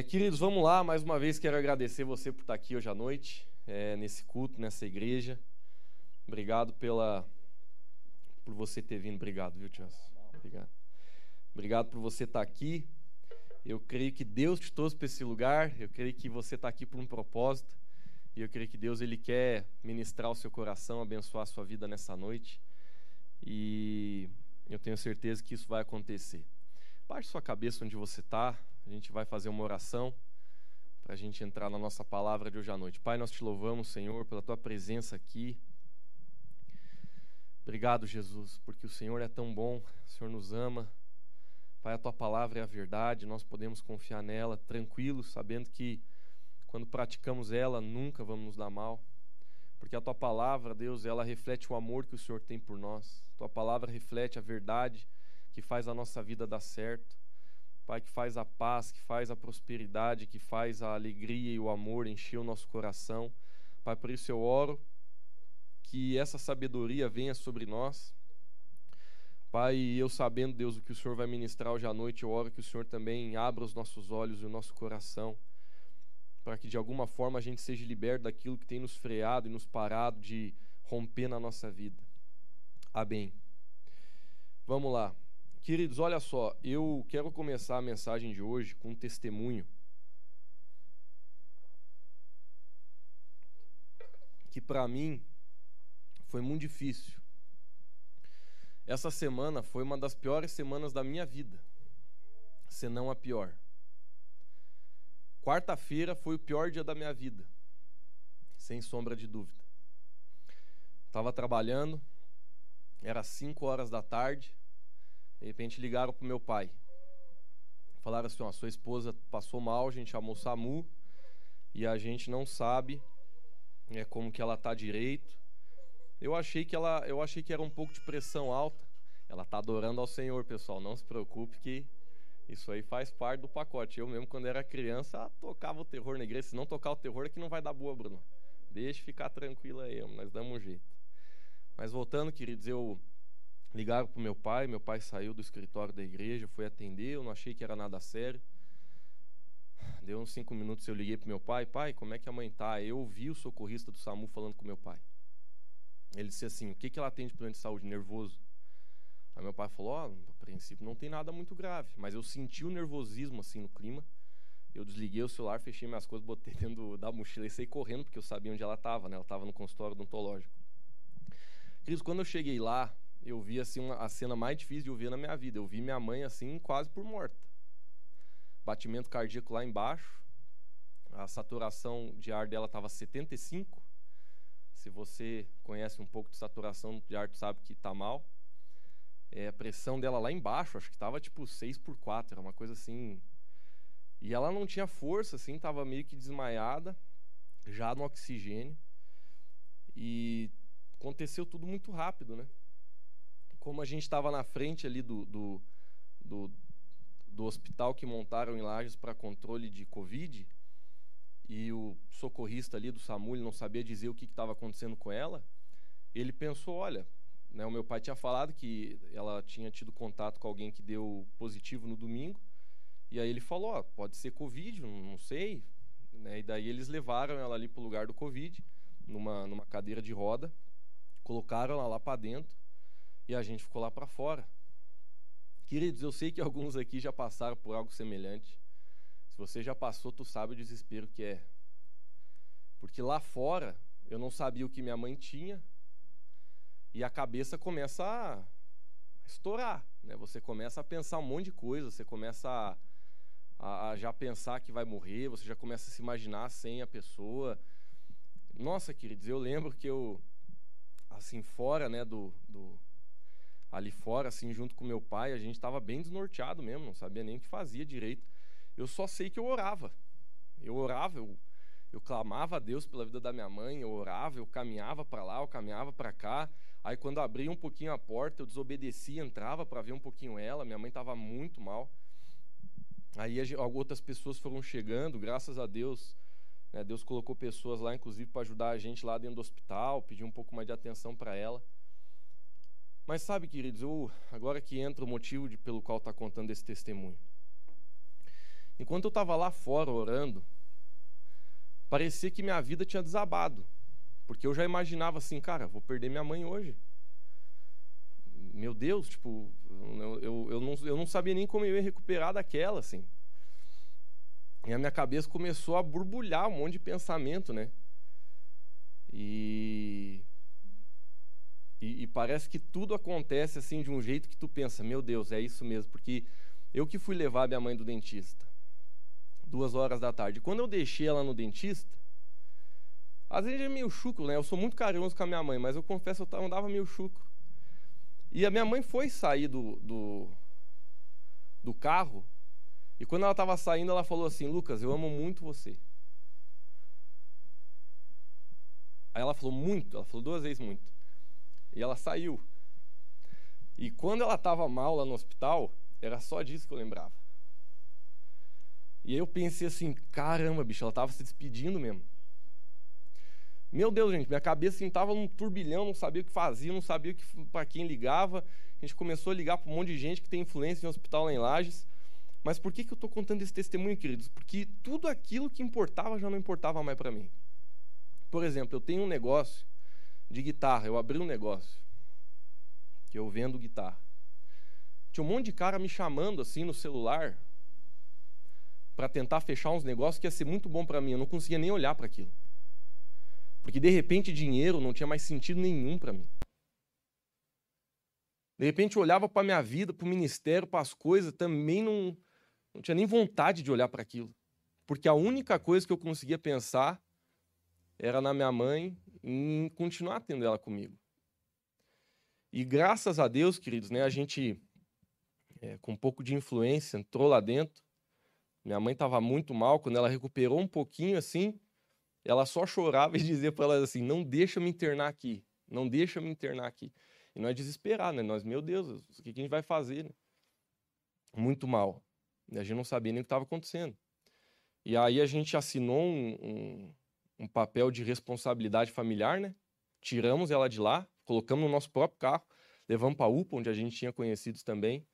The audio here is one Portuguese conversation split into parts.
É, queridos, vamos lá. Mais uma vez quero agradecer você por estar aqui hoje à noite, é, nesse culto, nessa igreja. Obrigado pela por você ter vindo. Obrigado, viu, Tias? Obrigado. Obrigado por você estar aqui. Eu creio que Deus te trouxe para esse lugar. Eu creio que você está aqui por um propósito. E eu creio que Deus ele quer ministrar o seu coração, abençoar a sua vida nessa noite. E eu tenho certeza que isso vai acontecer. Baixe sua cabeça onde você está. A gente vai fazer uma oração para a gente entrar na nossa palavra de hoje à noite. Pai, nós te louvamos, Senhor, pela tua presença aqui. Obrigado, Jesus, porque o Senhor é tão bom, o Senhor nos ama. Pai, a tua palavra é a verdade, nós podemos confiar nela, tranquilos, sabendo que quando praticamos ela, nunca vamos nos dar mal. Porque a tua palavra, Deus, ela reflete o amor que o Senhor tem por nós. Tua palavra reflete a verdade que faz a nossa vida dar certo. Pai, que faz a paz, que faz a prosperidade, que faz a alegria e o amor encher o nosso coração. Pai, por isso eu oro que essa sabedoria venha sobre nós. Pai, eu sabendo, Deus, o que o Senhor vai ministrar hoje à noite, eu oro que o Senhor também abra os nossos olhos e o nosso coração, para que de alguma forma a gente seja liberto daquilo que tem nos freado e nos parado de romper na nossa vida. Amém. Vamos lá. Queridos, olha só, eu quero começar a mensagem de hoje com um testemunho. Que para mim foi muito difícil. Essa semana foi uma das piores semanas da minha vida, se não a pior. Quarta-feira foi o pior dia da minha vida, sem sombra de dúvida. Estava trabalhando, era 5 horas da tarde, de repente ligaram pro meu pai. Falaram assim: ó, sua esposa passou mal, a gente chamou o SAMU e a gente não sabe é, como que ela tá direito. Eu achei que ela, eu achei que era um pouco de pressão alta. Ela tá adorando ao Senhor, pessoal. Não se preocupe que isso aí faz parte do pacote. Eu mesmo, quando era criança, tocava o terror na igreja. Se não tocar o terror, é que não vai dar boa, Bruno. Deixe ficar tranquila aí, nós damos um jeito. Mas voltando, queridos, eu Ligaram para meu pai, meu pai saiu do escritório da igreja, foi atender, eu não achei que era nada sério. Deu uns cinco minutos, eu liguei para meu pai, pai, como é que a mãe tá? Eu ouvi o socorrista do SAMU falando com meu pai. Ele disse assim, o que, que ela tem de plano de saúde? Nervoso. Aí meu pai falou, ó, oh, a princípio não tem nada muito grave, mas eu senti o nervosismo assim no clima. Eu desliguei o celular, fechei minhas coisas, botei dentro da mochila e saí correndo, porque eu sabia onde ela estava, né? Ela estava no consultório odontológico. Cris, quando eu cheguei lá, eu vi assim uma, a cena mais difícil de eu ver na minha vida. Eu vi minha mãe assim quase por morta. Batimento cardíaco lá embaixo. A saturação de ar dela estava 75. Se você conhece um pouco de saturação de ar, tu sabe que está mal. É, a pressão dela lá embaixo, acho que estava tipo 6 por 4, era uma coisa assim. E ela não tinha força, assim, estava meio que desmaiada, já no oxigênio. E aconteceu tudo muito rápido, né? Como a gente estava na frente ali do, do, do, do, hospital que montaram em Lages para controle de Covid, e o socorrista ali do SAMU não sabia dizer o que estava acontecendo com ela, ele pensou, olha, né, o meu pai tinha falado que ela tinha tido contato com alguém que deu positivo no domingo, e aí ele falou, pode ser Covid, não sei, né, e daí eles levaram ela ali para o lugar do Covid, numa, numa cadeira de roda, colocaram ela lá para dentro, e a gente ficou lá para fora. Queridos, eu sei que alguns aqui já passaram por algo semelhante. Se você já passou, tu sabe o desespero que é. Porque lá fora eu não sabia o que minha mãe tinha e a cabeça começa a estourar, né? Você começa a pensar um monte de coisa, você começa a, a, a já pensar que vai morrer, você já começa a se imaginar sem a pessoa. Nossa, queridos, eu lembro que eu assim fora, né, do, do ali fora, assim, junto com meu pai, a gente estava bem desnorteado mesmo, não sabia nem o que fazia direito. Eu só sei que eu orava. Eu orava, eu, eu clamava a Deus pela vida da minha mãe, eu orava, eu caminhava para lá, eu caminhava para cá. Aí quando abria um pouquinho a porta, eu desobedecia, entrava para ver um pouquinho ela. Minha mãe estava muito mal. Aí outras pessoas foram chegando, graças a Deus. Né, Deus colocou pessoas lá, inclusive, para ajudar a gente lá dentro do hospital, pedir um pouco mais de atenção para ela. Mas sabe, queridos, eu, agora que entra o motivo de, pelo qual está contando esse testemunho. Enquanto eu estava lá fora orando, parecia que minha vida tinha desabado. Porque eu já imaginava assim, cara, vou perder minha mãe hoje. Meu Deus, tipo, eu, eu, eu, não, eu não sabia nem como eu ia recuperar daquela, assim. E a minha cabeça começou a borbulhar um monte de pensamento, né? E, e, e, parece que tudo acontece assim de um jeito que tu pensa, meu Deus, é isso mesmo, porque eu que fui levar minha mãe do dentista, duas horas da tarde. Quando eu deixei ela no dentista, às vezes é meio chuco, né? Eu sou muito carinhoso com a minha mãe, mas eu confesso eu andava meio chuco. E a minha mãe foi sair do, do, do carro, e quando ela estava saindo, ela falou assim: Lucas, eu amo muito você. Aí ela falou muito, ela falou duas vezes muito. E ela saiu. E quando ela estava mal lá no hospital, era só disso que eu lembrava. E aí eu pensei assim: caramba, bicho, ela estava se despedindo mesmo. Meu Deus, gente, minha cabeça assim, num turbilhão, não sabia o que fazia, não sabia para quem ligava. A gente começou a ligar para um monte de gente que tem influência em um hospital lá em Lages. Mas por que, que eu estou contando esse testemunho, queridos? Porque tudo aquilo que importava já não importava mais para mim. Por exemplo, eu tenho um negócio de guitarra, eu abri um negócio que eu vendo guitarra. Tinha um monte de cara me chamando assim no celular para tentar fechar uns negócios que ia ser muito bom para mim. Eu não conseguia nem olhar para aquilo. Porque de repente dinheiro não tinha mais sentido nenhum para mim. De repente eu olhava para minha vida, para o ministério, para as coisas, também não, não tinha nem vontade de olhar para aquilo. Porque a única coisa que eu conseguia pensar era na minha mãe em continuar tendo ela comigo. E graças a Deus, queridos, né, a gente, é, com um pouco de influência, entrou lá dentro. Minha mãe estava muito mal, quando ela recuperou um pouquinho assim, ela só chorava e dizia para ela assim: Não deixa me internar aqui, não deixa me internar aqui. E nós desesperar, né? Nós, meu Deus, o que a gente vai fazer? Né? Muito mal. A gente não sabia nem o que estava acontecendo. E aí a gente assinou um, um, um, papel de responsabilidade familiar, né? Tiramos ela de lá, colocamos no nosso próprio carro, levamos para a UPA, onde a gente tinha conhecidos também.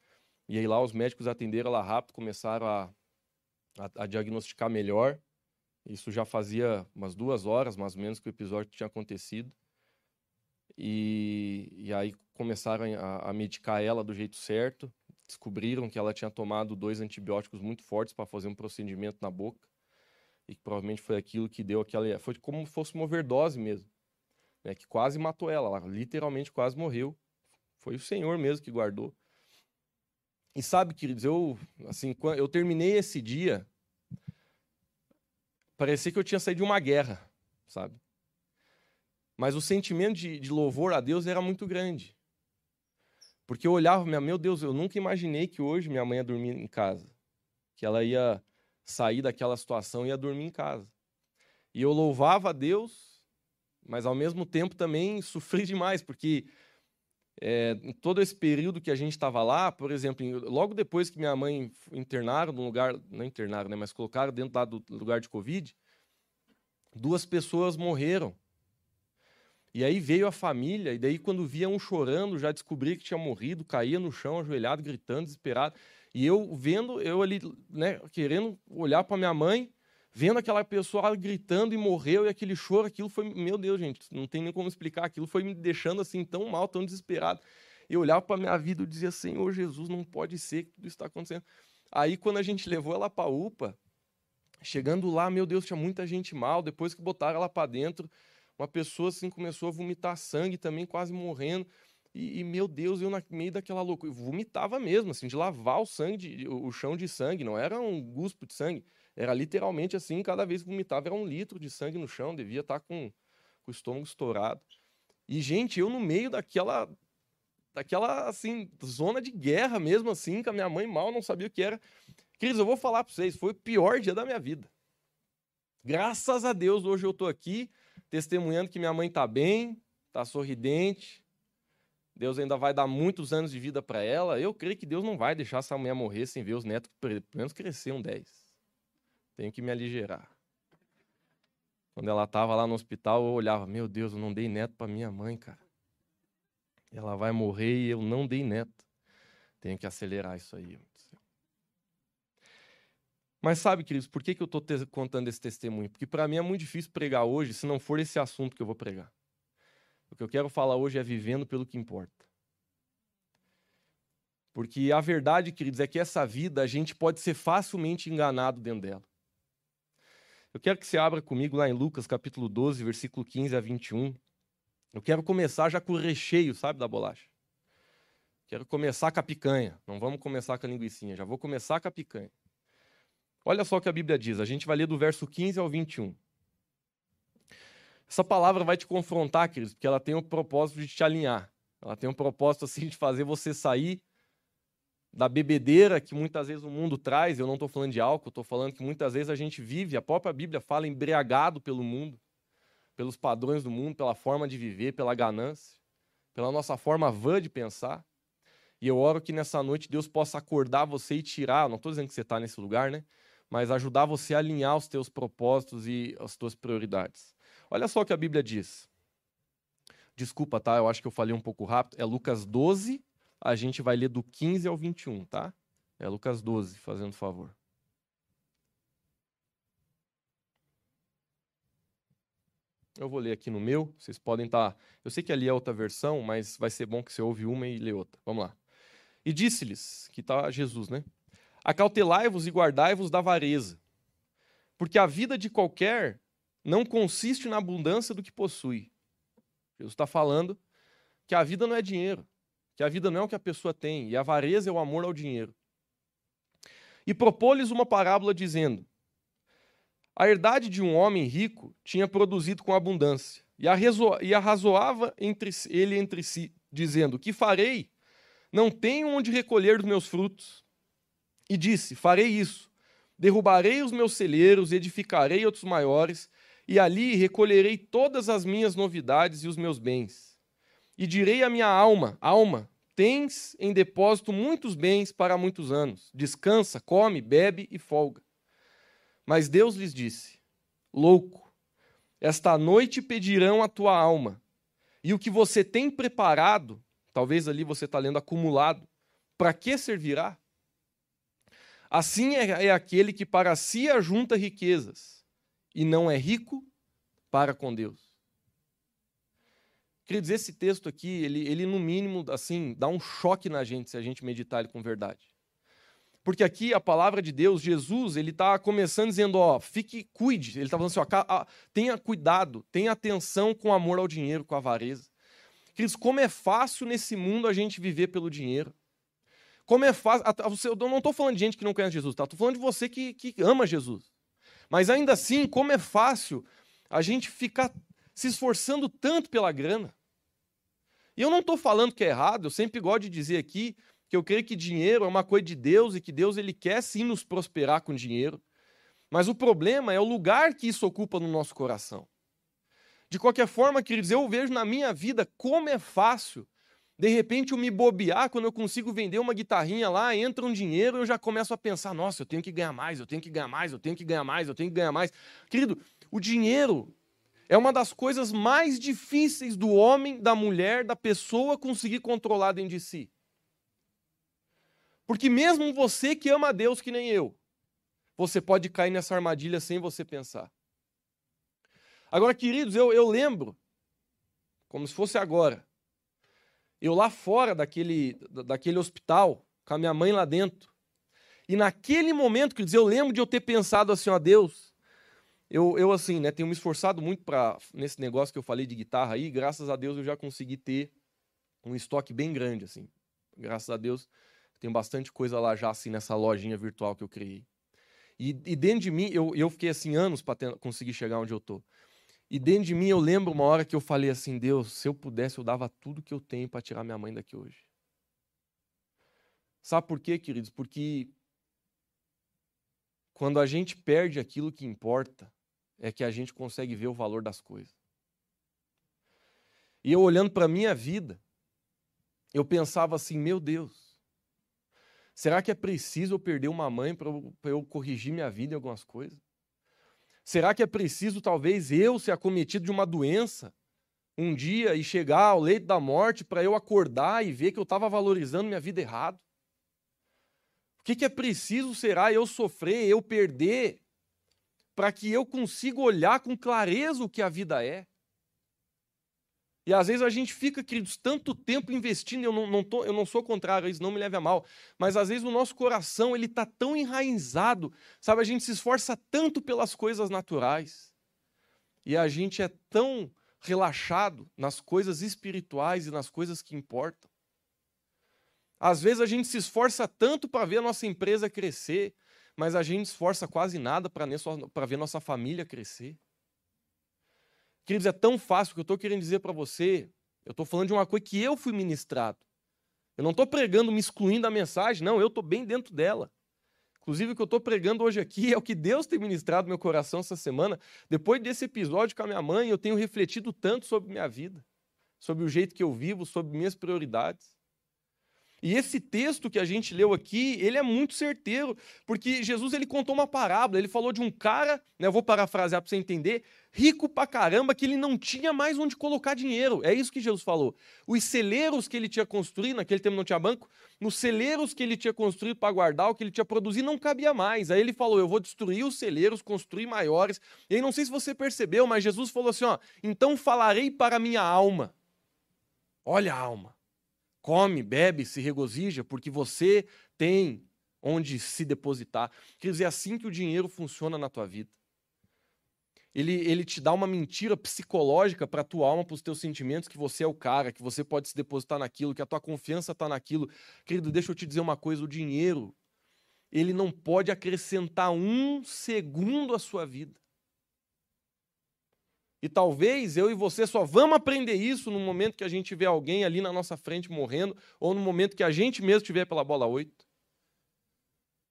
E aí lá os médicos atenderam ela rápido, começaram a, a, a diagnosticar melhor. Isso já fazia umas duas horas, mais ou menos, que o episódio tinha acontecido. E, e aí começaram a, a medicar ela do jeito certo. Descobriram que ela tinha tomado dois antibióticos muito fortes para fazer um procedimento na boca. E que provavelmente foi aquilo que deu aquela. Foi como se fosse uma overdose mesmo. Né, que quase matou ela. Ela literalmente quase morreu. Foi o Senhor mesmo que guardou. E sabe, queridos, eu, assim, eu terminei esse dia parecia que eu tinha saído de uma guerra, sabe? Mas o sentimento de, de louvor a Deus era muito grande. Porque eu olhava, meu Deus, eu nunca imaginei que hoje minha mãe ia dormir em casa. Que ela ia sair daquela situação e ia dormir em casa. E eu louvava a Deus, mas ao mesmo tempo também sofri demais, porque é, todo esse período que a gente estava lá, por exemplo, logo depois que minha mãe internaram no lugar, não internaram, né, mas colocaram dentro lá do lugar de Covid, duas pessoas morreram. E aí veio a família, e daí quando via um chorando, já descobri que tinha morrido, caía no chão, ajoelhado, gritando, desesperado. E eu vendo, eu ali, né, querendo olhar para minha mãe, vendo aquela pessoa gritando e morreu, e aquele choro, aquilo foi, meu Deus, gente, não tem nem como explicar, aquilo foi me deixando assim tão mal, tão desesperado. Eu olhava para minha vida e dizia, Senhor Jesus, não pode ser que tudo está acontecendo. Aí quando a gente levou ela para UPA, chegando lá, meu Deus, tinha muita gente mal, depois que botaram ela para dentro, uma pessoa assim começou a vomitar sangue também, quase morrendo. E, e, meu Deus, eu no meio daquela loucura, vomitava mesmo, assim, de lavar o sangue, de, o chão de sangue, não era um guspo de sangue. Era literalmente assim, cada vez que vomitava era um litro de sangue no chão, devia estar tá com, com o estômago estourado. E, gente, eu no meio daquela, daquela, assim, zona de guerra mesmo, assim, com a minha mãe mal, não sabia o que era. Cris, eu vou falar para vocês, foi o pior dia da minha vida. Graças a Deus, hoje eu estou aqui, testemunhando que minha mãe está bem, está sorridente. Deus ainda vai dar muitos anos de vida para ela. Eu creio que Deus não vai deixar essa mulher morrer sem ver os netos, pelo menos crescer um 10. Tenho que me aligerar. Quando ela estava lá no hospital, eu olhava, meu Deus, eu não dei neto para minha mãe, cara. Ela vai morrer e eu não dei neto. Tenho que acelerar isso aí. Mas sabe, queridos, por que, que eu estou contando esse testemunho? Porque para mim é muito difícil pregar hoje se não for esse assunto que eu vou pregar. O que eu quero falar hoje é vivendo pelo que importa. Porque a verdade, queridos, é que essa vida a gente pode ser facilmente enganado dentro dela. Eu quero que você abra comigo lá em Lucas capítulo 12, versículo 15 a 21. Eu quero começar já com o recheio, sabe, da bolacha. Quero começar com a picanha. Não vamos começar com a linguiça, já vou começar com a picanha. Olha só o que a Bíblia diz. A gente vai ler do verso 15 ao 21. Essa palavra vai te confrontar, queridos, porque ela tem o propósito de te alinhar. Ela tem um propósito assim de fazer você sair da bebedeira que muitas vezes o mundo traz. Eu não estou falando de álcool, estou falando que muitas vezes a gente vive, a própria Bíblia fala embriagado pelo mundo, pelos padrões do mundo, pela forma de viver, pela ganância, pela nossa forma vã de pensar. E eu oro que nessa noite Deus possa acordar você e tirar, não estou dizendo que você está nesse lugar, né? Mas ajudar você a alinhar os teus propósitos e as tuas prioridades. Olha só o que a Bíblia diz. Desculpa, tá? Eu acho que eu falei um pouco rápido. É Lucas 12, a gente vai ler do 15 ao 21, tá? É Lucas 12, fazendo favor. Eu vou ler aqui no meu, vocês podem estar. Tá... Eu sei que ali é outra versão, mas vai ser bom que você ouve uma e lê outra. Vamos lá. E disse-lhes, que está Jesus, né? Acautelai-vos e guardai-vos da avareza, porque a vida de qualquer não consiste na abundância do que possui. Jesus está falando que a vida não é dinheiro, que a vida não é o que a pessoa tem, e a avareza é o amor ao dinheiro. E propôs-lhes uma parábola dizendo: A herdade de um homem rico tinha produzido com abundância, e, e arrazoava entre ele entre si, dizendo: Que farei? Não tenho onde recolher os meus frutos. E disse: Farei isso. Derrubarei os meus celeiros, edificarei outros maiores, e ali recolherei todas as minhas novidades e os meus bens. E direi à minha alma: Alma, tens em depósito muitos bens para muitos anos. Descansa, come, bebe e folga. Mas Deus lhes disse: Louco, esta noite pedirão a tua alma, e o que você tem preparado Talvez ali você está lendo acumulado. Para que servirá? Assim é, é aquele que para si ajunta riquezas e não é rico para com Deus. Queria dizer, esse texto aqui, ele, ele no mínimo, assim, dá um choque na gente se a gente meditar ele com verdade. Porque aqui a palavra de Deus, Jesus, ele está começando dizendo, ó, fique, cuide. Ele está falando assim, ó, tenha cuidado, tenha atenção com amor ao dinheiro, com a avareza. Queridos, como é fácil nesse mundo a gente viver pelo dinheiro. Como é fácil. Eu não estou falando de gente que não conhece Jesus, tá? Estou falando de você que, que ama Jesus. Mas ainda assim, como é fácil a gente ficar se esforçando tanto pela grana. E eu não estou falando que é errado, eu sempre gosto de dizer aqui que eu creio que dinheiro é uma coisa de Deus e que Deus ele quer sim nos prosperar com dinheiro. Mas o problema é o lugar que isso ocupa no nosso coração. De qualquer forma, queridos, eu vejo na minha vida como é fácil. De repente eu me bobear quando eu consigo vender uma guitarrinha lá, entra um dinheiro, eu já começo a pensar: nossa, eu tenho que ganhar mais, eu tenho que ganhar mais, eu tenho que ganhar mais, eu tenho que ganhar mais. Querido, o dinheiro é uma das coisas mais difíceis do homem, da mulher, da pessoa conseguir controlar dentro de si. Porque mesmo você que ama a Deus que nem eu, você pode cair nessa armadilha sem você pensar. Agora, queridos, eu, eu lembro, como se fosse agora, eu lá fora daquele, daquele hospital, com a minha mãe lá dentro. E naquele momento, queridos, eu lembro de eu ter pensado assim, ó Deus, eu, eu assim, né, tenho me esforçado muito para nesse negócio que eu falei de guitarra aí, graças a Deus eu já consegui ter um estoque bem grande, assim. Graças a Deus, tenho bastante coisa lá já, assim, nessa lojinha virtual que eu criei. E, e dentro de mim, eu, eu fiquei assim anos para conseguir chegar onde eu tô. E dentro de mim eu lembro uma hora que eu falei assim: Deus, se eu pudesse, eu dava tudo que eu tenho para tirar minha mãe daqui hoje. Sabe por quê, queridos? Porque quando a gente perde aquilo que importa, é que a gente consegue ver o valor das coisas. E eu olhando para a minha vida, eu pensava assim: meu Deus, será que é preciso eu perder uma mãe para eu, eu corrigir minha vida em algumas coisas? Será que é preciso, talvez, eu ser acometido de uma doença um dia e chegar ao leito da morte para eu acordar e ver que eu estava valorizando minha vida errado? que, que é preciso será eu sofrer, eu perder, para que eu consiga olhar com clareza o que a vida é? E às vezes a gente fica, queridos, tanto tempo investindo, eu não, não, tô, eu não sou contrário isso, não me leve a mal, mas às vezes o nosso coração ele está tão enraizado, sabe? A gente se esforça tanto pelas coisas naturais e a gente é tão relaxado nas coisas espirituais e nas coisas que importam. Às vezes a gente se esforça tanto para ver a nossa empresa crescer, mas a gente esforça quase nada para ver nossa família crescer. Queridos, é tão fácil que eu estou querendo dizer para você. Eu estou falando de uma coisa que eu fui ministrado. Eu não estou pregando me excluindo da mensagem, não, eu estou bem dentro dela. Inclusive, o que eu estou pregando hoje aqui é o que Deus tem ministrado no meu coração essa semana. Depois desse episódio com a minha mãe, eu tenho refletido tanto sobre minha vida, sobre o jeito que eu vivo, sobre minhas prioridades. E esse texto que a gente leu aqui, ele é muito certeiro, porque Jesus ele contou uma parábola, ele falou de um cara, né, eu vou parafrasear para você entender, rico pra caramba, que ele não tinha mais onde colocar dinheiro. É isso que Jesus falou. Os celeiros que ele tinha construído, naquele tempo não tinha banco, nos celeiros que ele tinha construído para guardar o que ele tinha produzido não cabia mais. Aí ele falou: "Eu vou destruir os celeiros, construir maiores". E aí não sei se você percebeu, mas Jesus falou assim, ó: "Então falarei para minha alma". Olha a alma come, bebe, se regozija, porque você tem onde se depositar. Quer dizer, é assim que o dinheiro funciona na tua vida. Ele, ele te dá uma mentira psicológica para a tua alma, para os teus sentimentos, que você é o cara, que você pode se depositar naquilo, que a tua confiança está naquilo. Querido, deixa eu te dizer uma coisa: o dinheiro, ele não pode acrescentar um segundo à sua vida. E talvez eu e você só vamos aprender isso no momento que a gente vê alguém ali na nossa frente morrendo, ou no momento que a gente mesmo estiver pela bola 8.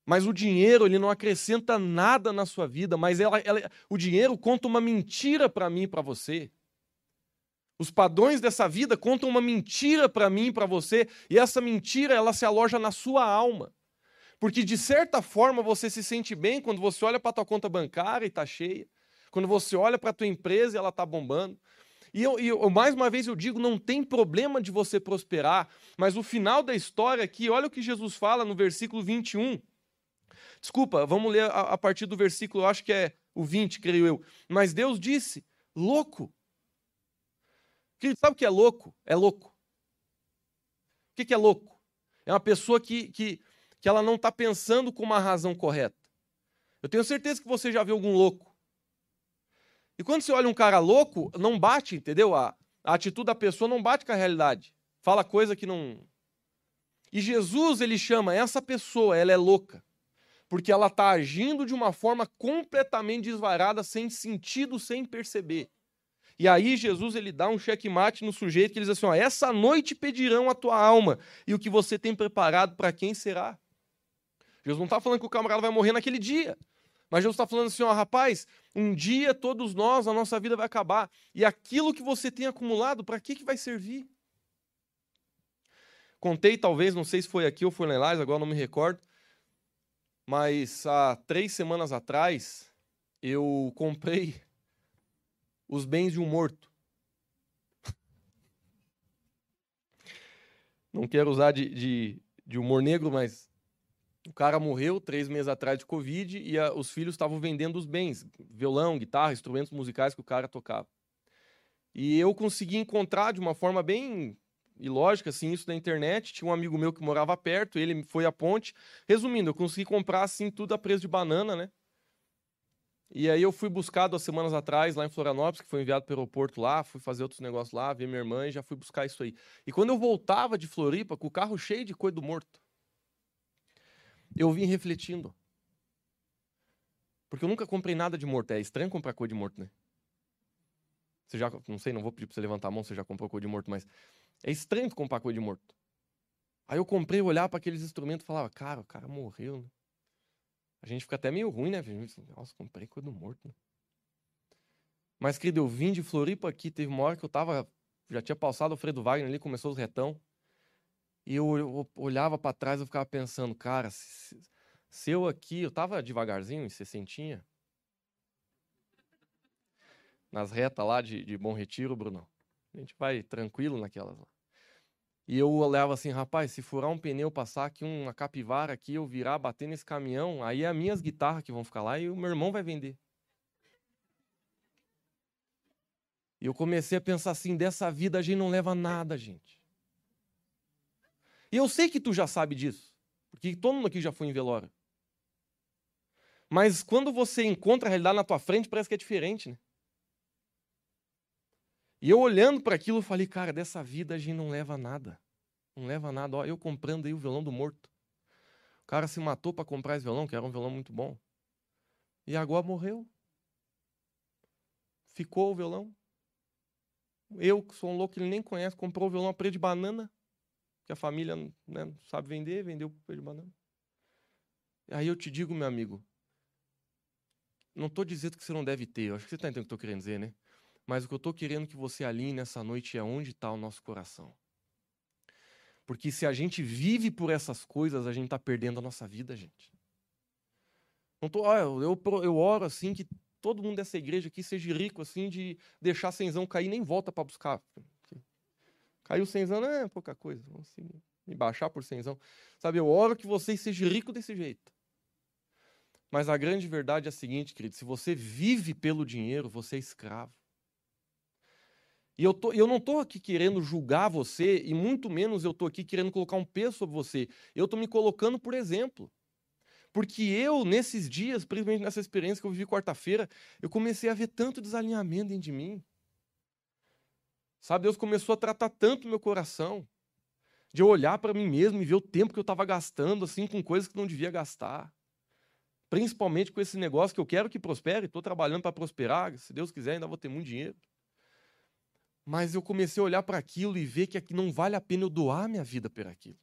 Mas o dinheiro, ele não acrescenta nada na sua vida, mas ela, ela, o dinheiro conta uma mentira para mim e para você. Os padrões dessa vida contam uma mentira para mim e para você, e essa mentira ela se aloja na sua alma. Porque de certa forma você se sente bem quando você olha para a tua conta bancária e está cheia. Quando você olha para a tua empresa e ela está bombando. E, eu, eu, mais uma vez eu digo, não tem problema de você prosperar, mas o final da história aqui, olha o que Jesus fala no versículo 21. Desculpa, vamos ler a, a partir do versículo, eu acho que é o 20, creio eu. Mas Deus disse, louco. Sabe o que é louco? É louco. O que é louco? É uma pessoa que, que, que ela não está pensando com uma razão correta. Eu tenho certeza que você já viu algum louco. E quando você olha um cara louco, não bate, entendeu? A, a atitude da pessoa não bate com a realidade. Fala coisa que não. E Jesus, ele chama essa pessoa, ela é louca. Porque ela está agindo de uma forma completamente desvarada, sem sentido, sem perceber. E aí Jesus ele dá um checkmate no sujeito que ele diz assim: ó, essa noite pedirão a tua alma, e o que você tem preparado para quem será? Jesus não está falando que o camarada vai morrer naquele dia. Mas Jesus está falando assim, ó, rapaz, um dia todos nós, a nossa vida vai acabar. E aquilo que você tem acumulado, para que, que vai servir? Contei, talvez, não sei se foi aqui ou foi lá em agora não me recordo. Mas há três semanas atrás, eu comprei os bens de um morto. Não quero usar de, de, de humor negro, mas o cara morreu três meses atrás de Covid e a, os filhos estavam vendendo os bens, violão, guitarra, instrumentos musicais que o cara tocava. E eu consegui encontrar de uma forma bem ilógica, assim, isso na internet. Tinha um amigo meu que morava perto, ele foi à ponte. Resumindo, eu consegui comprar, assim, tudo a preço de banana, né? E aí eu fui buscar duas semanas atrás, lá em Florianópolis, que foi enviado pelo aeroporto lá, fui fazer outros negócios lá, ver minha irmã e já fui buscar isso aí. E quando eu voltava de Floripa, com o carro cheio de coisa do morto, eu vim refletindo. Porque eu nunca comprei nada de morto. É estranho comprar coisa de morto, né? Você já, não sei, não vou pedir para você levantar a mão, você já comprou coisa de morto, mas é estranho comprar coisa de morto. Aí eu comprei, olhar para aqueles instrumentos e falava, cara, o cara morreu, né? A gente fica até meio ruim, né? Nossa, comprei coisa do morto, né? Mas, querido, eu vim de Floripa aqui, teve uma hora que eu tava, já tinha passado o Fredo Wagner ali, começou os retão. E eu, olhava para trás e ficava pensando, cara, se, se, eu aqui, eu tava devagarzinho em sessentinha. Nas retas lá de, de Bom Retiro, Bruno. A gente vai tranquilo naquelas lá. E eu olhava assim, rapaz, se furar um pneu, passar aqui uma capivara aqui, eu virar, bater nesse caminhão, aí é as minhas guitarras que vão ficar lá e o meu irmão vai vender. E eu comecei a pensar assim, dessa vida a gente não leva nada, gente. E eu sei que tu já sabe disso, porque todo mundo aqui já foi em velório. Mas quando você encontra a realidade na tua frente, parece que é diferente, né? E eu olhando para aquilo, falei, cara, dessa vida a gente não leva nada. Não leva nada. Ó, eu comprando aí o violão do morto. O cara se matou para comprar esse violão, que era um violão muito bom. E agora morreu. Ficou o violão. Eu, que sou um louco ele nem conhece, comprou o violão a preço de banana, que a família né, não sabe vender, vendeu por preço de banana. Aí eu te digo, meu amigo, não estou dizendo que você não deve ter, eu acho que você está entendendo o que eu estou querendo dizer, né? Mas o que eu estou querendo que você alinhe nessa noite é onde está o nosso coração. Porque se a gente vive por essas coisas, a gente está perdendo a nossa vida, gente. Não tô, eu, eu, oro assim que todo mundo dessa igreja aqui seja rico assim de deixar cenzão cair nem volta para buscar. Caiu cenzão é pouca coisa. Vamos me baixar por cenzão. Sabe, eu oro que vocês sejam ricos desse jeito. Mas a grande verdade é a seguinte, querido: se você vive pelo dinheiro, você é escravo. E eu, tô, eu não estou aqui querendo julgar você, e muito menos eu estou aqui querendo colocar um peso sobre você. Eu estou me colocando por exemplo. Porque eu, nesses dias, principalmente nessa experiência que eu vivi quarta-feira, eu comecei a ver tanto desalinhamento dentro de mim. Sabe, Deus começou a tratar tanto meu coração, de eu olhar para mim mesmo e ver o tempo que eu estava gastando, assim, com coisas que não devia gastar. Principalmente com esse negócio que eu quero que prospere, estou trabalhando para prosperar, se Deus quiser, ainda vou ter muito dinheiro. Mas eu comecei a olhar para aquilo e ver que aqui não vale a pena eu doar minha vida por aquilo.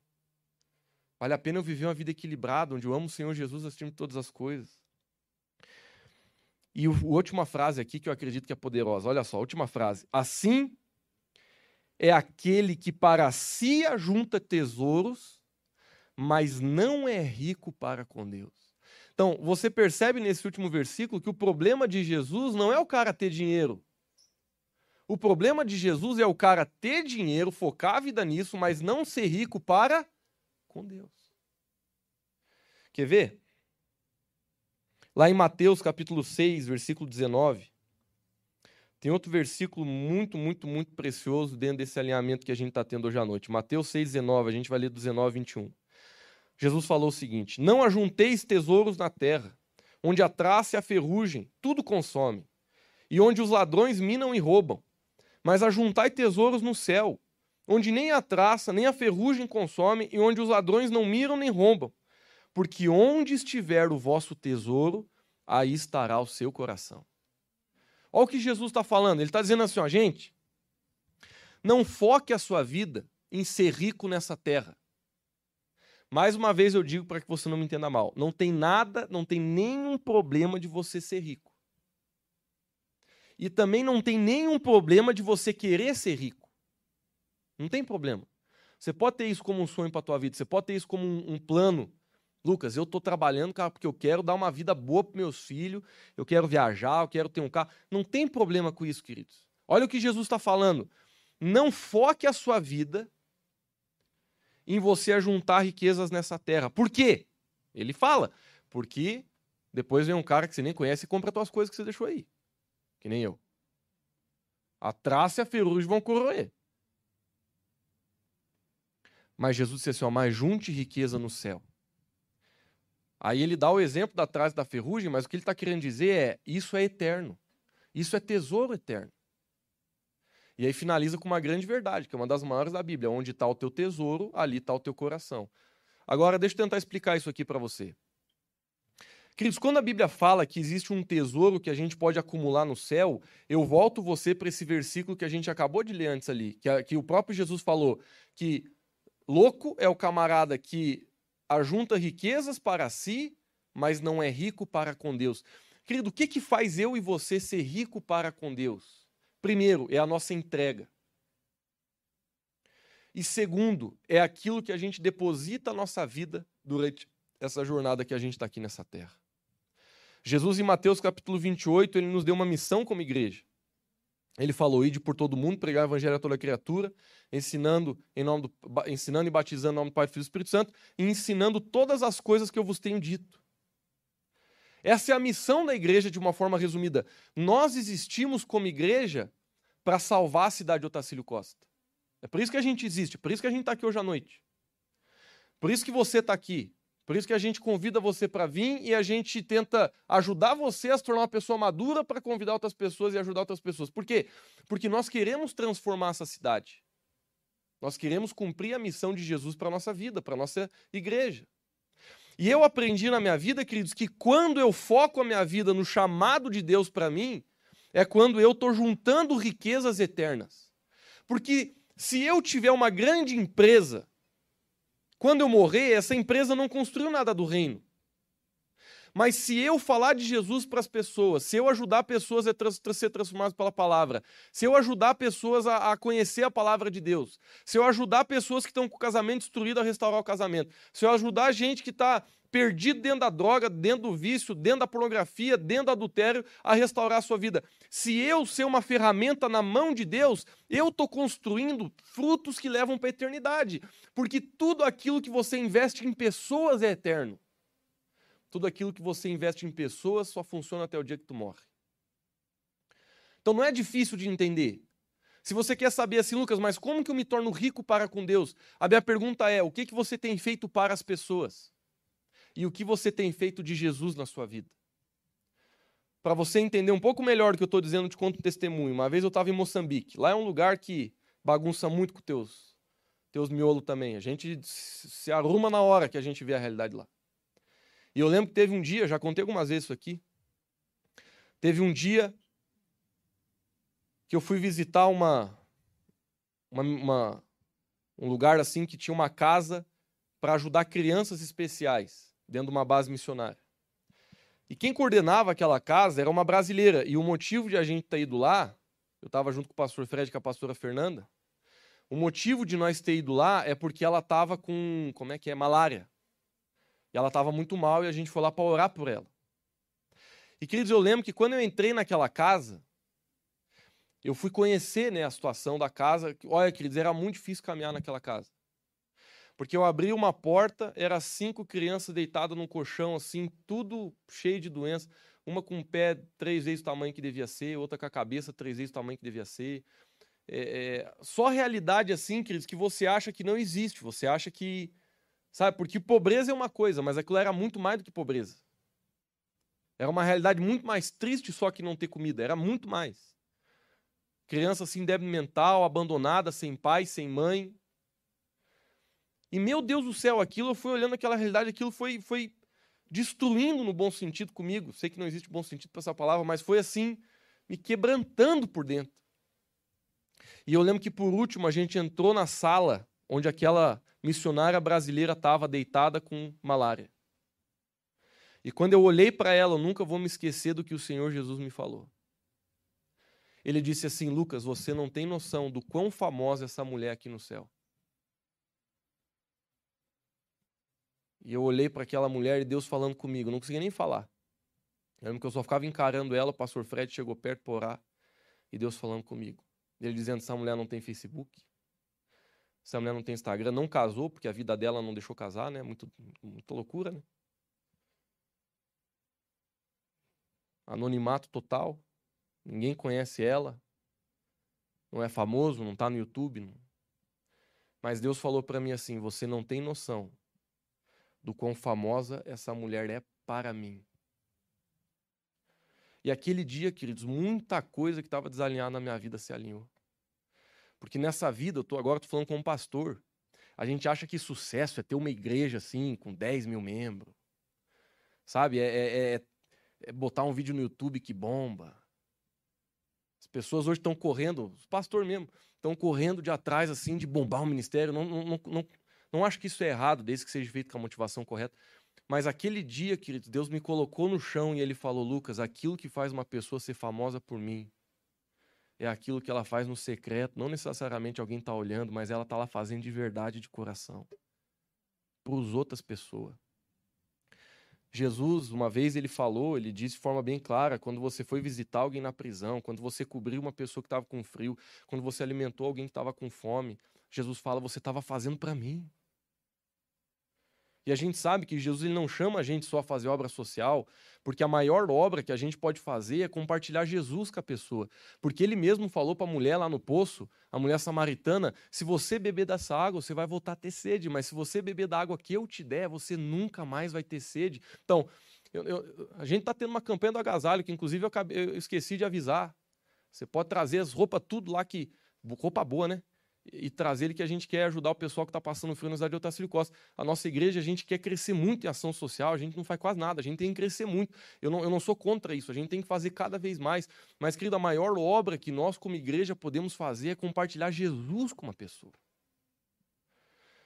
Vale a pena eu viver uma vida equilibrada, onde eu amo o Senhor Jesus acima de todas as coisas. E a última frase aqui que eu acredito que é poderosa. Olha só, a última frase. Assim é aquele que para si ajunta tesouros, mas não é rico para com Deus. Então, você percebe nesse último versículo que o problema de Jesus não é o cara ter dinheiro. O problema de Jesus é o cara ter dinheiro, focar a vida nisso, mas não ser rico para com Deus. Quer ver? Lá em Mateus capítulo 6, versículo 19, tem outro versículo muito, muito, muito precioso dentro desse alinhamento que a gente está tendo hoje à noite. Mateus 6, 19, a gente vai ler do 19 21. Jesus falou o seguinte: Não ajunteis tesouros na terra, onde a traça e a ferrugem tudo consome, e onde os ladrões minam e roubam mas ajuntai tesouros no céu, onde nem a traça, nem a ferrugem consome, e onde os ladrões não miram nem roubam. Porque onde estiver o vosso tesouro, aí estará o seu coração. Olha o que Jesus está falando. Ele está dizendo assim, ó, gente, não foque a sua vida em ser rico nessa terra. Mais uma vez eu digo para que você não me entenda mal. Não tem nada, não tem nenhum problema de você ser rico. E também não tem nenhum problema de você querer ser rico. Não tem problema. Você pode ter isso como um sonho para a tua vida, você pode ter isso como um, um plano. Lucas, eu estou trabalhando, cara, porque eu quero dar uma vida boa para meus filhos, eu quero viajar, eu quero ter um carro. Não tem problema com isso, queridos. Olha o que Jesus está falando. Não foque a sua vida em você ajuntar riquezas nessa terra. Por quê? Ele fala, porque depois vem um cara que você nem conhece e compra as tuas coisas que você deixou aí que nem eu. A traça e a ferrugem vão corroer. Mas Jesus disse assim: ó, mas junte riqueza no céu. Aí ele dá o exemplo da traça e da ferrugem, mas o que ele está querendo dizer é: isso é eterno. Isso é tesouro eterno. E aí finaliza com uma grande verdade, que é uma das maiores da Bíblia: onde está o teu tesouro, ali está o teu coração. Agora, deixa eu tentar explicar isso aqui para você. Queridos, quando a Bíblia fala que existe um tesouro que a gente pode acumular no céu, eu volto você para esse versículo que a gente acabou de ler antes ali, que, que o próprio Jesus falou que louco é o camarada que ajunta riquezas para si, mas não é rico para com Deus. Querido, o que, que faz eu e você ser rico para com Deus? Primeiro, é a nossa entrega. E segundo, é aquilo que a gente deposita a nossa vida durante essa jornada que a gente está aqui nessa terra. Jesus, em Mateus capítulo 28, ele nos deu uma missão como igreja. Ele falou: Ide por todo mundo, pregar o evangelho a toda criatura, ensinando em nome do, ensinando e batizando em nome do Pai, Filho e Espírito Santo, e ensinando todas as coisas que eu vos tenho dito. Essa é a missão da igreja de uma forma resumida. Nós existimos como igreja para salvar a cidade de Otacílio Costa. É por isso que a gente existe, por isso que a gente está aqui hoje à noite. Por isso que você está aqui. Por isso que a gente convida você para vir e a gente tenta ajudar você a se tornar uma pessoa madura para convidar outras pessoas e ajudar outras pessoas. Por quê? Porque nós queremos transformar essa cidade. Nós queremos cumprir a missão de Jesus para a nossa vida, para a nossa igreja. E eu aprendi na minha vida, queridos, que quando eu foco a minha vida no chamado de Deus para mim, é quando eu estou juntando riquezas eternas. Porque se eu tiver uma grande empresa quando eu morrer, essa empresa não construiu nada do reino. Mas se eu falar de Jesus para as pessoas, se eu ajudar pessoas a trans ser transformadas pela palavra, se eu ajudar pessoas a, a, conhecer a palavra de Deus, se eu ajudar pessoas que estão com o casamento destruído a restaurar o casamento, se eu ajudar a gente que está perdido dentro da droga, dentro do vício, dentro da pornografia, dentro do adultério, a restaurar a sua vida. Se eu ser uma ferramenta na mão de Deus, eu estou construindo frutos que levam para a eternidade. Porque tudo aquilo que você investe em pessoas é eterno. Tudo aquilo que você investe em pessoas só funciona até o dia que tu morre. Então não é difícil de entender. Se você quer saber assim, Lucas, mas como que eu me torno rico para com Deus? A minha pergunta é: o que, que você tem feito para as pessoas? e o que você tem feito de Jesus na sua vida. Para você entender um pouco melhor o que eu estou dizendo, te conto um testemunho. Uma vez eu estava em Moçambique. Lá é um lugar que bagunça muito com teus, teus miolos também. A gente se arruma na hora que a gente vê a realidade lá. E eu lembro que teve um dia, já contei algumas vezes isso aqui. Teve um dia que eu fui visitar uma, uma, uma um lugar assim que tinha uma casa para ajudar crianças especiais dentro de uma base missionária. E quem coordenava aquela casa era uma brasileira. E o motivo de a gente ter ido lá, eu estava junto com o pastor Fred e com a pastora Fernanda, o motivo de nós ter ido lá é porque ela estava com, como é que é, malária. E ela estava muito mal e a gente foi lá para orar por ela. E, queridos, eu lembro que quando eu entrei naquela casa, eu fui conhecer né, a situação da casa. Olha, queridos, era muito difícil caminhar naquela casa. Porque eu abri uma porta, era cinco crianças deitadas num colchão, assim, tudo cheio de doença. Uma com o pé três vezes o tamanho que devia ser, outra com a cabeça três vezes o tamanho que devia ser. É, é, só realidade assim, queridos, que você acha que não existe. Você acha que. Sabe, porque pobreza é uma coisa, mas aquilo era muito mais do que pobreza. Era uma realidade muito mais triste só que não ter comida. Era muito mais. Criança assim, débil mental, abandonada, sem pai, sem mãe. E meu Deus do céu, aquilo, eu fui olhando aquela realidade, aquilo foi, foi destruindo no bom sentido comigo. Sei que não existe bom sentido para essa palavra, mas foi assim, me quebrantando por dentro. E eu lembro que por último a gente entrou na sala onde aquela missionária brasileira estava deitada com malária. E quando eu olhei para ela, eu nunca vou me esquecer do que o Senhor Jesus me falou. Ele disse assim: Lucas, você não tem noção do quão famosa é essa mulher aqui no céu. E eu olhei para aquela mulher e Deus falando comigo, não conseguia nem falar. Eu lembro que eu só ficava encarando ela, o pastor Fred chegou perto para orar e Deus falando comigo. Ele dizendo: essa mulher não tem Facebook, essa mulher não tem Instagram, não casou, porque a vida dela não deixou casar, né? Muito, muita loucura, né? Anonimato total, ninguém conhece ela, não é famoso, não está no YouTube. Não... Mas Deus falou para mim assim: você não tem noção do quão famosa essa mulher é para mim. E aquele dia, queridos, muita coisa que estava desalinhada na minha vida se alinhou. Porque nessa vida, eu tô, agora estou falando como pastor, a gente acha que sucesso é ter uma igreja assim, com 10 mil membros. Sabe? É, é, é, é botar um vídeo no YouTube que bomba. As pessoas hoje estão correndo, os pastores mesmo, estão correndo de atrás assim de bombar o ministério. Não, não, não, não acho que isso é errado, desde que seja feito com a motivação correta. Mas aquele dia, querido, Deus me colocou no chão e ele falou: Lucas, aquilo que faz uma pessoa ser famosa por mim é aquilo que ela faz no secreto. Não necessariamente alguém está olhando, mas ela está lá fazendo de verdade, de coração. Para as outras pessoas. Jesus, uma vez, ele falou, ele disse de forma bem clara: quando você foi visitar alguém na prisão, quando você cobriu uma pessoa que estava com frio, quando você alimentou alguém que estava com fome, Jesus fala: você estava fazendo para mim. E a gente sabe que Jesus ele não chama a gente só a fazer obra social, porque a maior obra que a gente pode fazer é compartilhar Jesus com a pessoa. Porque ele mesmo falou para a mulher lá no poço, a mulher samaritana: se você beber dessa água, você vai voltar a ter sede, mas se você beber da água que eu te der, você nunca mais vai ter sede. Então, eu, eu, a gente está tendo uma campanha do agasalho, que inclusive eu, acabei, eu esqueci de avisar. Você pode trazer as roupas, tudo lá que. Roupa boa, né? E trazer ele que a gente quer ajudar o pessoal que está passando frio na cidade de Otacílio Costa. A nossa igreja, a gente quer crescer muito em ação social, a gente não faz quase nada, a gente tem que crescer muito. Eu não, eu não sou contra isso, a gente tem que fazer cada vez mais. Mas, querido, a maior obra que nós, como igreja, podemos fazer é compartilhar Jesus com uma pessoa.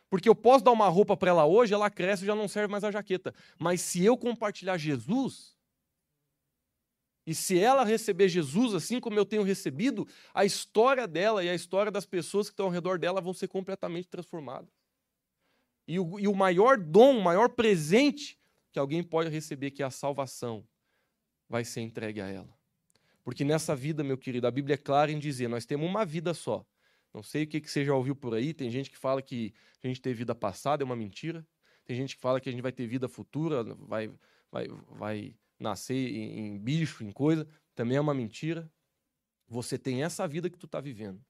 Porque eu posso dar uma roupa para ela hoje, ela cresce e já não serve mais a jaqueta. Mas se eu compartilhar Jesus, e se ela receber Jesus assim como eu tenho recebido, a história dela e a história das pessoas que estão ao redor dela vão ser completamente transformadas. E o, e o maior dom, o maior presente que alguém pode receber, que é a salvação, vai ser entregue a ela. Porque nessa vida, meu querido, a Bíblia é clara em dizer: nós temos uma vida só. Não sei o que, que você já ouviu por aí, tem gente que fala que a gente tem vida passada, é uma mentira. Tem gente que fala que a gente vai ter vida futura, vai, vai, vai nascer em, em bicho, em coisa, também é uma mentira. Você tem essa vida que tu está vivendo.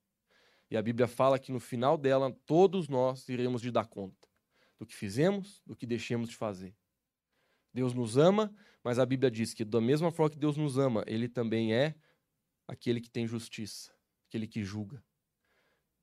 E a Bíblia fala que no final dela, todos nós iremos de dar conta do que fizemos, do que deixemos de fazer. Deus nos ama, mas a Bíblia diz que, da mesma forma que Deus nos ama, Ele também é aquele que tem justiça, aquele que julga.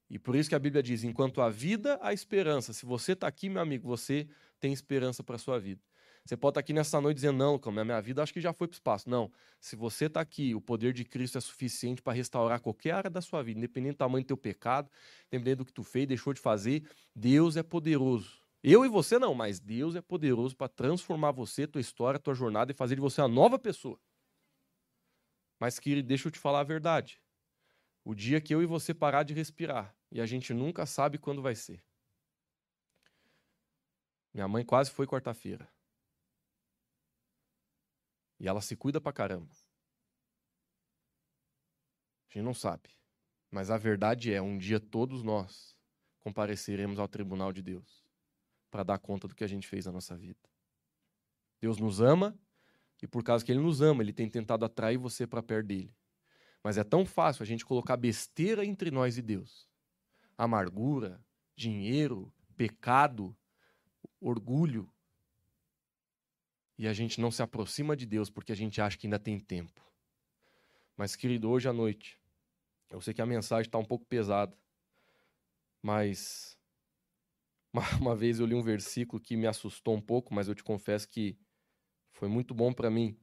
E por isso que a Bíblia diz: enquanto a vida, há esperança. Se você está aqui, meu amigo, você tem esperança para a sua vida. Você pode estar aqui nessa noite dizendo, não, Lucão, minha vida acho que já foi para o espaço. Não. Se você está aqui, o poder de Cristo é suficiente para restaurar qualquer área da sua vida, independente do tamanho do teu pecado, independente do que tu fez, deixou de fazer, Deus é poderoso. Eu e você não, mas Deus é poderoso para transformar você, tua história, tua jornada e fazer de você uma nova pessoa. Mas, querido, deixa eu te falar a verdade. O dia que eu e você parar de respirar, e a gente nunca sabe quando vai ser. Minha mãe quase foi quarta-feira. E ela se cuida pra caramba. A gente não sabe. Mas a verdade é, um dia todos nós compareceremos ao tribunal de Deus para dar conta do que a gente fez na nossa vida. Deus nos ama e por causa que ele nos ama, ele tem tentado atrair você para perto dele. Mas é tão fácil a gente colocar besteira entre nós e Deus. Amargura, dinheiro, pecado, orgulho, e a gente não se aproxima de Deus porque a gente acha que ainda tem tempo. Mas, querido, hoje à noite, eu sei que a mensagem está um pouco pesada, mas uma, vez eu li um versículo que me assustou um pouco, mas eu te confesso que foi muito bom para mim.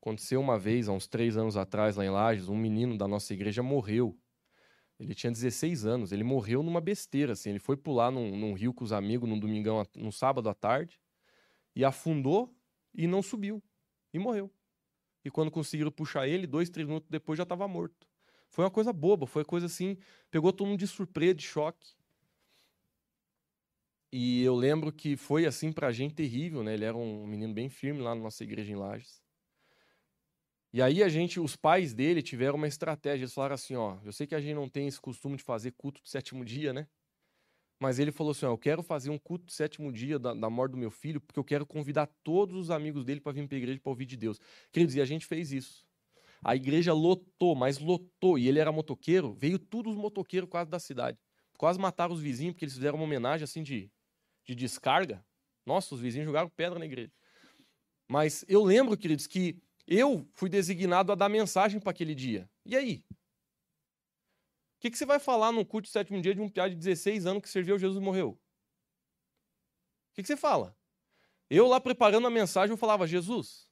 Aconteceu uma vez, há uns três anos atrás, lá em Lages, um menino da nossa igreja morreu. Ele tinha 16 anos, ele morreu numa besteira, assim. Ele foi pular num, num rio com os amigos num domingão, num sábado à tarde e afundou e não subiu e morreu. E quando conseguiram puxar ele, dois, três minutos depois já estava morto. Foi uma coisa boba, foi coisa assim, pegou todo mundo de surpresa, de choque. E eu lembro que foi assim pra gente terrível, né? Ele era um menino bem firme lá na nossa igreja em Lages. E aí a gente, os pais dele tiveram uma estratégia, eles falaram assim, ó, eu sei que a gente não tem esse costume de fazer culto do sétimo dia, né? Mas ele falou assim: ó, eu quero fazer um culto de sétimo dia da, da, morte do meu filho, porque eu quero convidar todos os amigos dele para vir para a igreja para ouvir de Deus. Queridos, e a gente fez isso. A igreja lotou, mas lotou. E ele era motoqueiro, veio todos os motoqueiros quase da cidade. Quase mataram os vizinhos, porque eles fizeram uma homenagem assim de, de descarga. Nossa, os vizinhos jogaram pedra na igreja. Mas eu lembro, queridos, que eu fui designado a dar mensagem para aquele dia. E aí? Que, que você vai falar no culto de sétimo dia de um piá de 16 anos que serviu Jesus e morreu? O que, que você fala? Eu lá preparando a mensagem, eu falava, Jesus,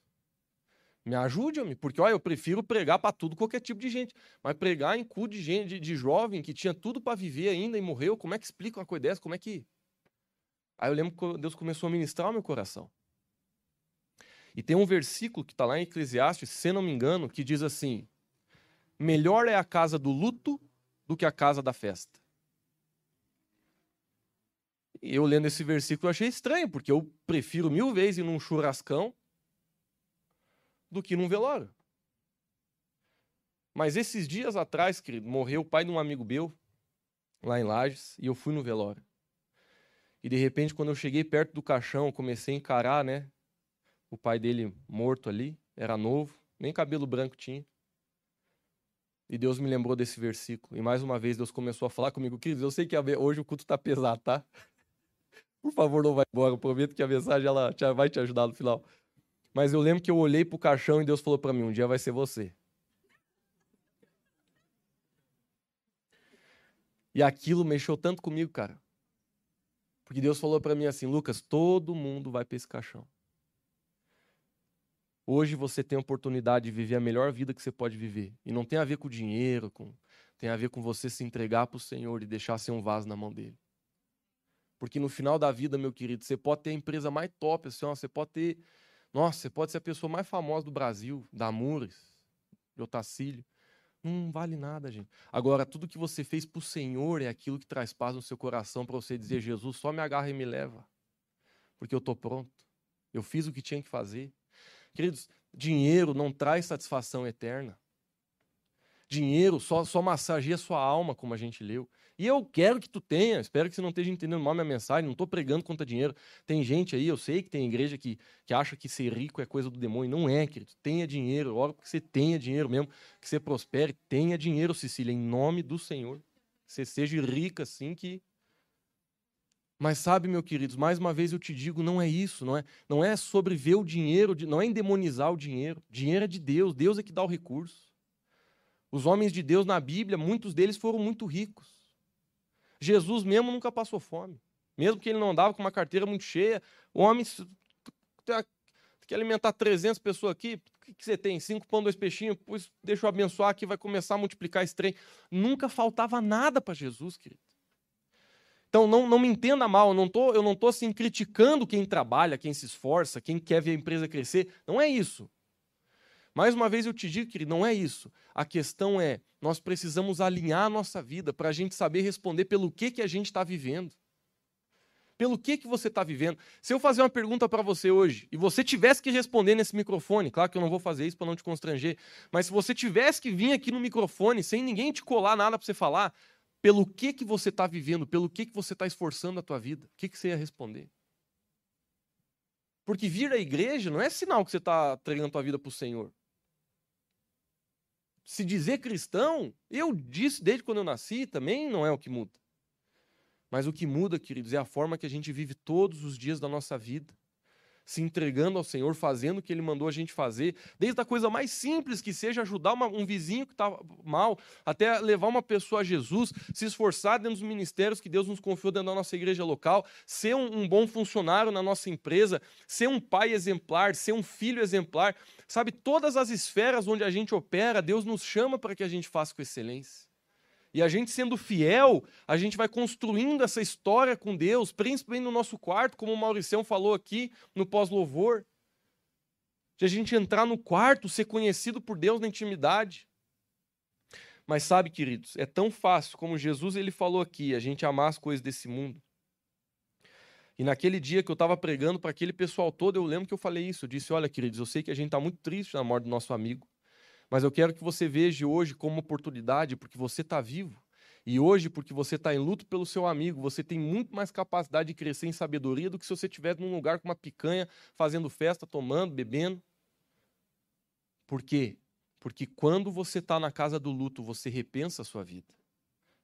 me ajude-me, porque olha, eu prefiro pregar para tudo, qualquer tipo de gente. Mas pregar em culto de gente, de, de jovem que tinha tudo para viver ainda e morreu, como é que explica uma coisa dessa? Como é que. Aí eu lembro que Deus começou a ministrar o meu coração. E tem um versículo que está lá em Eclesiastes, se não me engano, que diz assim: Melhor é a casa do luto do que a casa da festa. eu lendo esse versículo eu achei estranho, porque eu prefiro mil vezes ir num churrascão do que num velório. Mas esses dias atrás, querido, morreu o pai de um amigo meu, lá em Lages, e eu fui no velório. E de repente, quando eu cheguei perto do caixão, comecei a encarar, né? O pai dele morto ali, era novo, nem cabelo branco tinha. E Deus me lembrou desse versículo. E mais uma vez Deus começou a falar comigo, queridos, eu sei que hoje o culto está pesado, tá? Por favor, não vai embora. Eu prometo que a mensagem ela vai te ajudar no final. Mas eu lembro que eu olhei pro caixão e Deus falou para mim: um dia vai ser você. E aquilo mexeu tanto comigo, cara. Porque Deus falou para mim assim: Lucas, todo mundo vai para esse caixão. Hoje você tem a oportunidade de viver a melhor vida que você pode viver. E não tem a ver com dinheiro, com... tem a ver com você se entregar para o Senhor e deixar ser um vaso na mão dele. Porque no final da vida, meu querido, você pode ter a empresa mais top, assim, ó, você pode ter. Nossa, você pode ser a pessoa mais famosa do Brasil, da Amores, de Otacílio. Não vale nada, gente. Agora, tudo que você fez para o Senhor é aquilo que traz paz no seu coração para você dizer: Jesus, só me agarra e me leva. Porque eu estou pronto. Eu fiz o que tinha que fazer. Queridos, dinheiro não traz satisfação eterna. Dinheiro só, só massageia sua alma, como a gente leu. E eu quero que tu tenha, espero que você não esteja entendendo mal minha mensagem, não estou pregando contra dinheiro. Tem gente aí, eu sei que tem igreja que, que acha que ser rico é coisa do demônio. Não é, querido. Tenha dinheiro, oro que você tenha dinheiro mesmo, que você prospere. Tenha dinheiro, Cecília, em nome do Senhor. Que você seja rica assim que mas sabe, meu queridos, mais uma vez eu te digo, não é isso, não é, não é sobre ver o dinheiro, não é endemonizar o dinheiro. Dinheiro é de Deus, Deus é que dá o recurso. Os homens de Deus na Bíblia, muitos deles foram muito ricos. Jesus mesmo nunca passou fome. Mesmo que ele não andava com uma carteira muito cheia, o homem que alimentar 300 pessoas aqui, o que, você tem? Cinco pão, dois peixinhos, pois deixa eu abençoar aqui, vai começar a multiplicar esse trem. Nunca faltava nada para Jesus, querido. Então não, não me entenda mal, eu não tô, tô assim criticando quem trabalha, quem se esforça, quem quer ver a empresa crescer. Não é isso. Mais uma vez eu te digo, que não é isso. A questão é, nós precisamos alinhar a nossa vida para a gente saber responder pelo que, que a gente está vivendo. Pelo que, que você está vivendo. Se eu fazer uma pergunta para você hoje e você tivesse que responder nesse microfone, claro que eu não vou fazer isso para não te constranger, mas se você tivesse que vir aqui no microfone sem ninguém te colar nada para você falar, pelo que que você está vivendo, pelo que que você está esforçando a tua vida, o que, que você ia responder? Porque vir à igreja não é sinal que você está entregando a tua vida para o Senhor. Se dizer cristão, eu disse desde quando eu nasci, também não é o que muda. Mas o que muda, queridos, é a forma que a gente vive todos os dias da nossa vida se entregando ao Senhor, fazendo o que Ele mandou a gente fazer, desde a coisa mais simples que seja ajudar uma, um vizinho que está mal, até levar uma pessoa a Jesus, se esforçar dentro dos ministérios que Deus nos confiou dentro da nossa igreja local, ser um, um bom funcionário na nossa empresa, ser um pai exemplar, ser um filho exemplar, sabe, todas as esferas onde a gente opera, Deus nos chama para que a gente faça com excelência. E a gente sendo fiel, a gente vai construindo essa história com Deus, principalmente no nosso quarto, como o Mauricião falou aqui no pós-louvor. De a gente entrar no quarto, ser conhecido por Deus na intimidade. Mas sabe, queridos, é tão fácil como Jesus ele falou aqui, a gente amar as coisas desse mundo. E naquele dia que eu estava pregando para aquele pessoal todo, eu lembro que eu falei isso. Eu disse: Olha, queridos, eu sei que a gente está muito triste na morte do nosso amigo. Mas eu quero que você veja hoje como oportunidade, porque você está vivo. E hoje, porque você está em luto pelo seu amigo, você tem muito mais capacidade de crescer em sabedoria do que se você estiver num lugar com uma picanha, fazendo festa, tomando, bebendo. Por quê? Porque quando você está na casa do luto, você repensa a sua vida.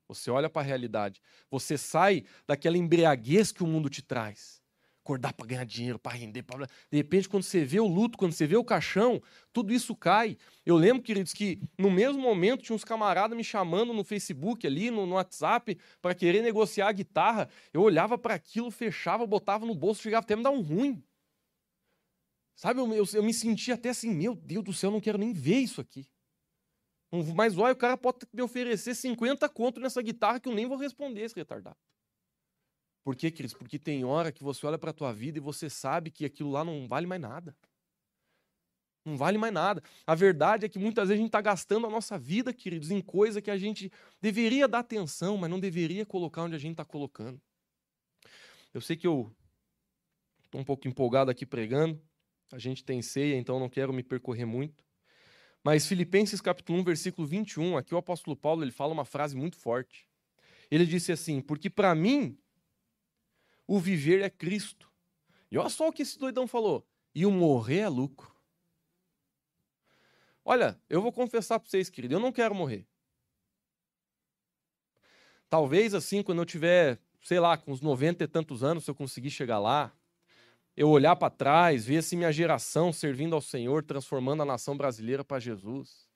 Você olha para a realidade. Você sai daquela embriaguez que o mundo te traz acordar para ganhar dinheiro, para render. Pra... De repente, quando você vê o luto, quando você vê o caixão, tudo isso cai. Eu lembro, queridos, que no mesmo momento tinha uns camaradas me chamando no Facebook ali, no, no WhatsApp, para querer negociar a guitarra. Eu olhava para aquilo, fechava, botava no bolso, chegava até me dar um ruim. Sabe, eu, eu, eu me sentia até assim, meu Deus do céu, eu não quero nem ver isso aqui. Mas olha, o cara pode me oferecer 50 conto nessa guitarra que eu nem vou responder esse retardado. Por quê, queridos? Porque tem hora que você olha para a tua vida e você sabe que aquilo lá não vale mais nada. Não vale mais nada. A verdade é que muitas vezes a gente está gastando a nossa vida, queridos, em coisa que a gente deveria dar atenção, mas não deveria colocar onde a gente está colocando. Eu sei que eu estou um pouco empolgado aqui pregando. A gente tem ceia, então não quero me percorrer muito. Mas Filipenses capítulo 1, versículo 21, aqui o apóstolo Paulo ele fala uma frase muito forte. Ele disse assim: Porque para mim o viver é Cristo. E olha só o que esse doidão falou: e o morrer é lucro. Olha, eu vou confessar para vocês, querido, eu não quero morrer. Talvez assim, quando eu tiver, sei lá, com uns 90 e tantos anos, se eu conseguir chegar lá, eu olhar para trás, ver assim minha geração servindo ao Senhor, transformando a nação brasileira para Jesus.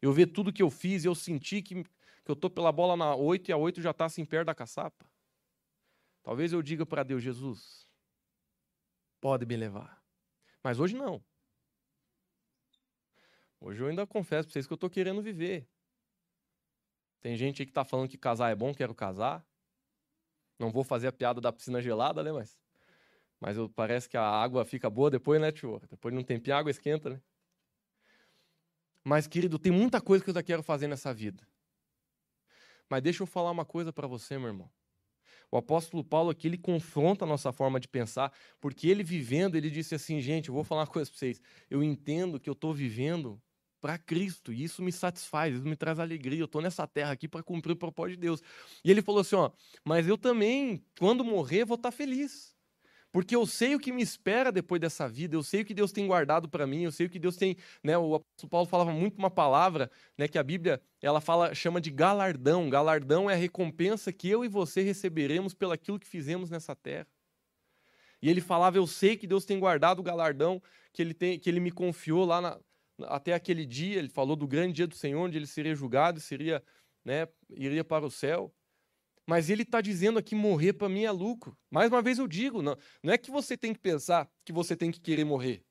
Eu ver tudo que eu fiz e eu senti que, que eu tô pela bola na 8 e a 8 já está assim perto da caçapa. Talvez eu diga para Deus, Jesus, pode me levar. Mas hoje não. Hoje eu ainda confesso para vocês que eu estou querendo viver. Tem gente aí que está falando que casar é bom, quero casar. Não vou fazer a piada da piscina gelada, né? Mas mas eu, parece que a água fica boa depois, né, tio? Depois de um tempinho a água esquenta, né? Mas, querido, tem muita coisa que eu ainda quero fazer nessa vida. Mas deixa eu falar uma coisa para você, meu irmão. O apóstolo Paulo aqui, ele confronta a nossa forma de pensar, porque ele vivendo, ele disse assim, gente, eu vou falar uma coisa para vocês. Eu entendo que eu estou vivendo para Cristo, e isso me satisfaz, isso me traz alegria. Eu estou nessa terra aqui para cumprir o propósito de Deus. E ele falou assim, ó, mas eu também, quando morrer, vou estar tá feliz. Porque eu sei o que me espera depois dessa vida, eu sei o que Deus tem guardado para mim, eu sei o que Deus tem, né, o apóstolo Paulo falava muito uma palavra, né, que a Bíblia, ela fala, chama de galardão. Galardão é a recompensa que eu e você receberemos pelo aquilo que fizemos nessa terra. E ele falava, eu sei que Deus tem guardado o galardão que ele tem, que ele me confiou lá na, até aquele dia, ele falou do grande dia do Senhor, onde ele seria julgado e seria, né, iria para o céu. Mas ele está dizendo aqui morrer para mim é lucro. Mais uma vez eu digo, não, não é que você tem que pensar que você tem que querer morrer.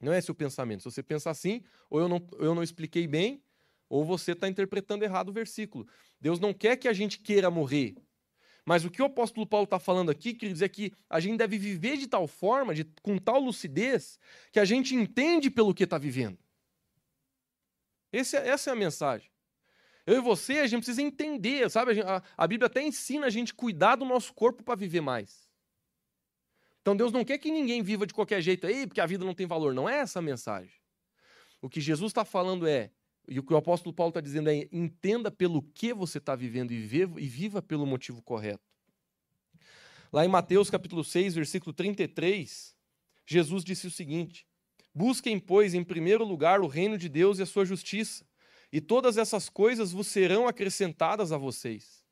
Não é o pensamento. Se você pensar assim, ou eu não, eu não expliquei bem, ou você está interpretando errado o versículo. Deus não quer que a gente queira morrer. Mas o que o apóstolo Paulo está falando aqui, quer dizer que a gente deve viver de tal forma, de, com tal lucidez, que a gente entende pelo que está vivendo. Esse, é, essa é a mensagem. Eu e você, a gente precisa entender, sabe? A, a Bíblia até ensina a gente cuidar do nosso corpo para viver mais. Então Deus não quer que ninguém viva de qualquer jeito aí, porque a vida não tem valor. Não é essa a mensagem. O que Jesus está falando é, e o que o apóstolo Paulo está dizendo é: entenda pelo que você está vivendo e viva, e viva pelo motivo correto. Lá em Mateus capítulo 6, versículo 33, Jesus disse o seguinte: Busquem, pois, em primeiro lugar o reino de Deus e a sua justiça e todas essas coisas vos serão acrescentadas a vocês.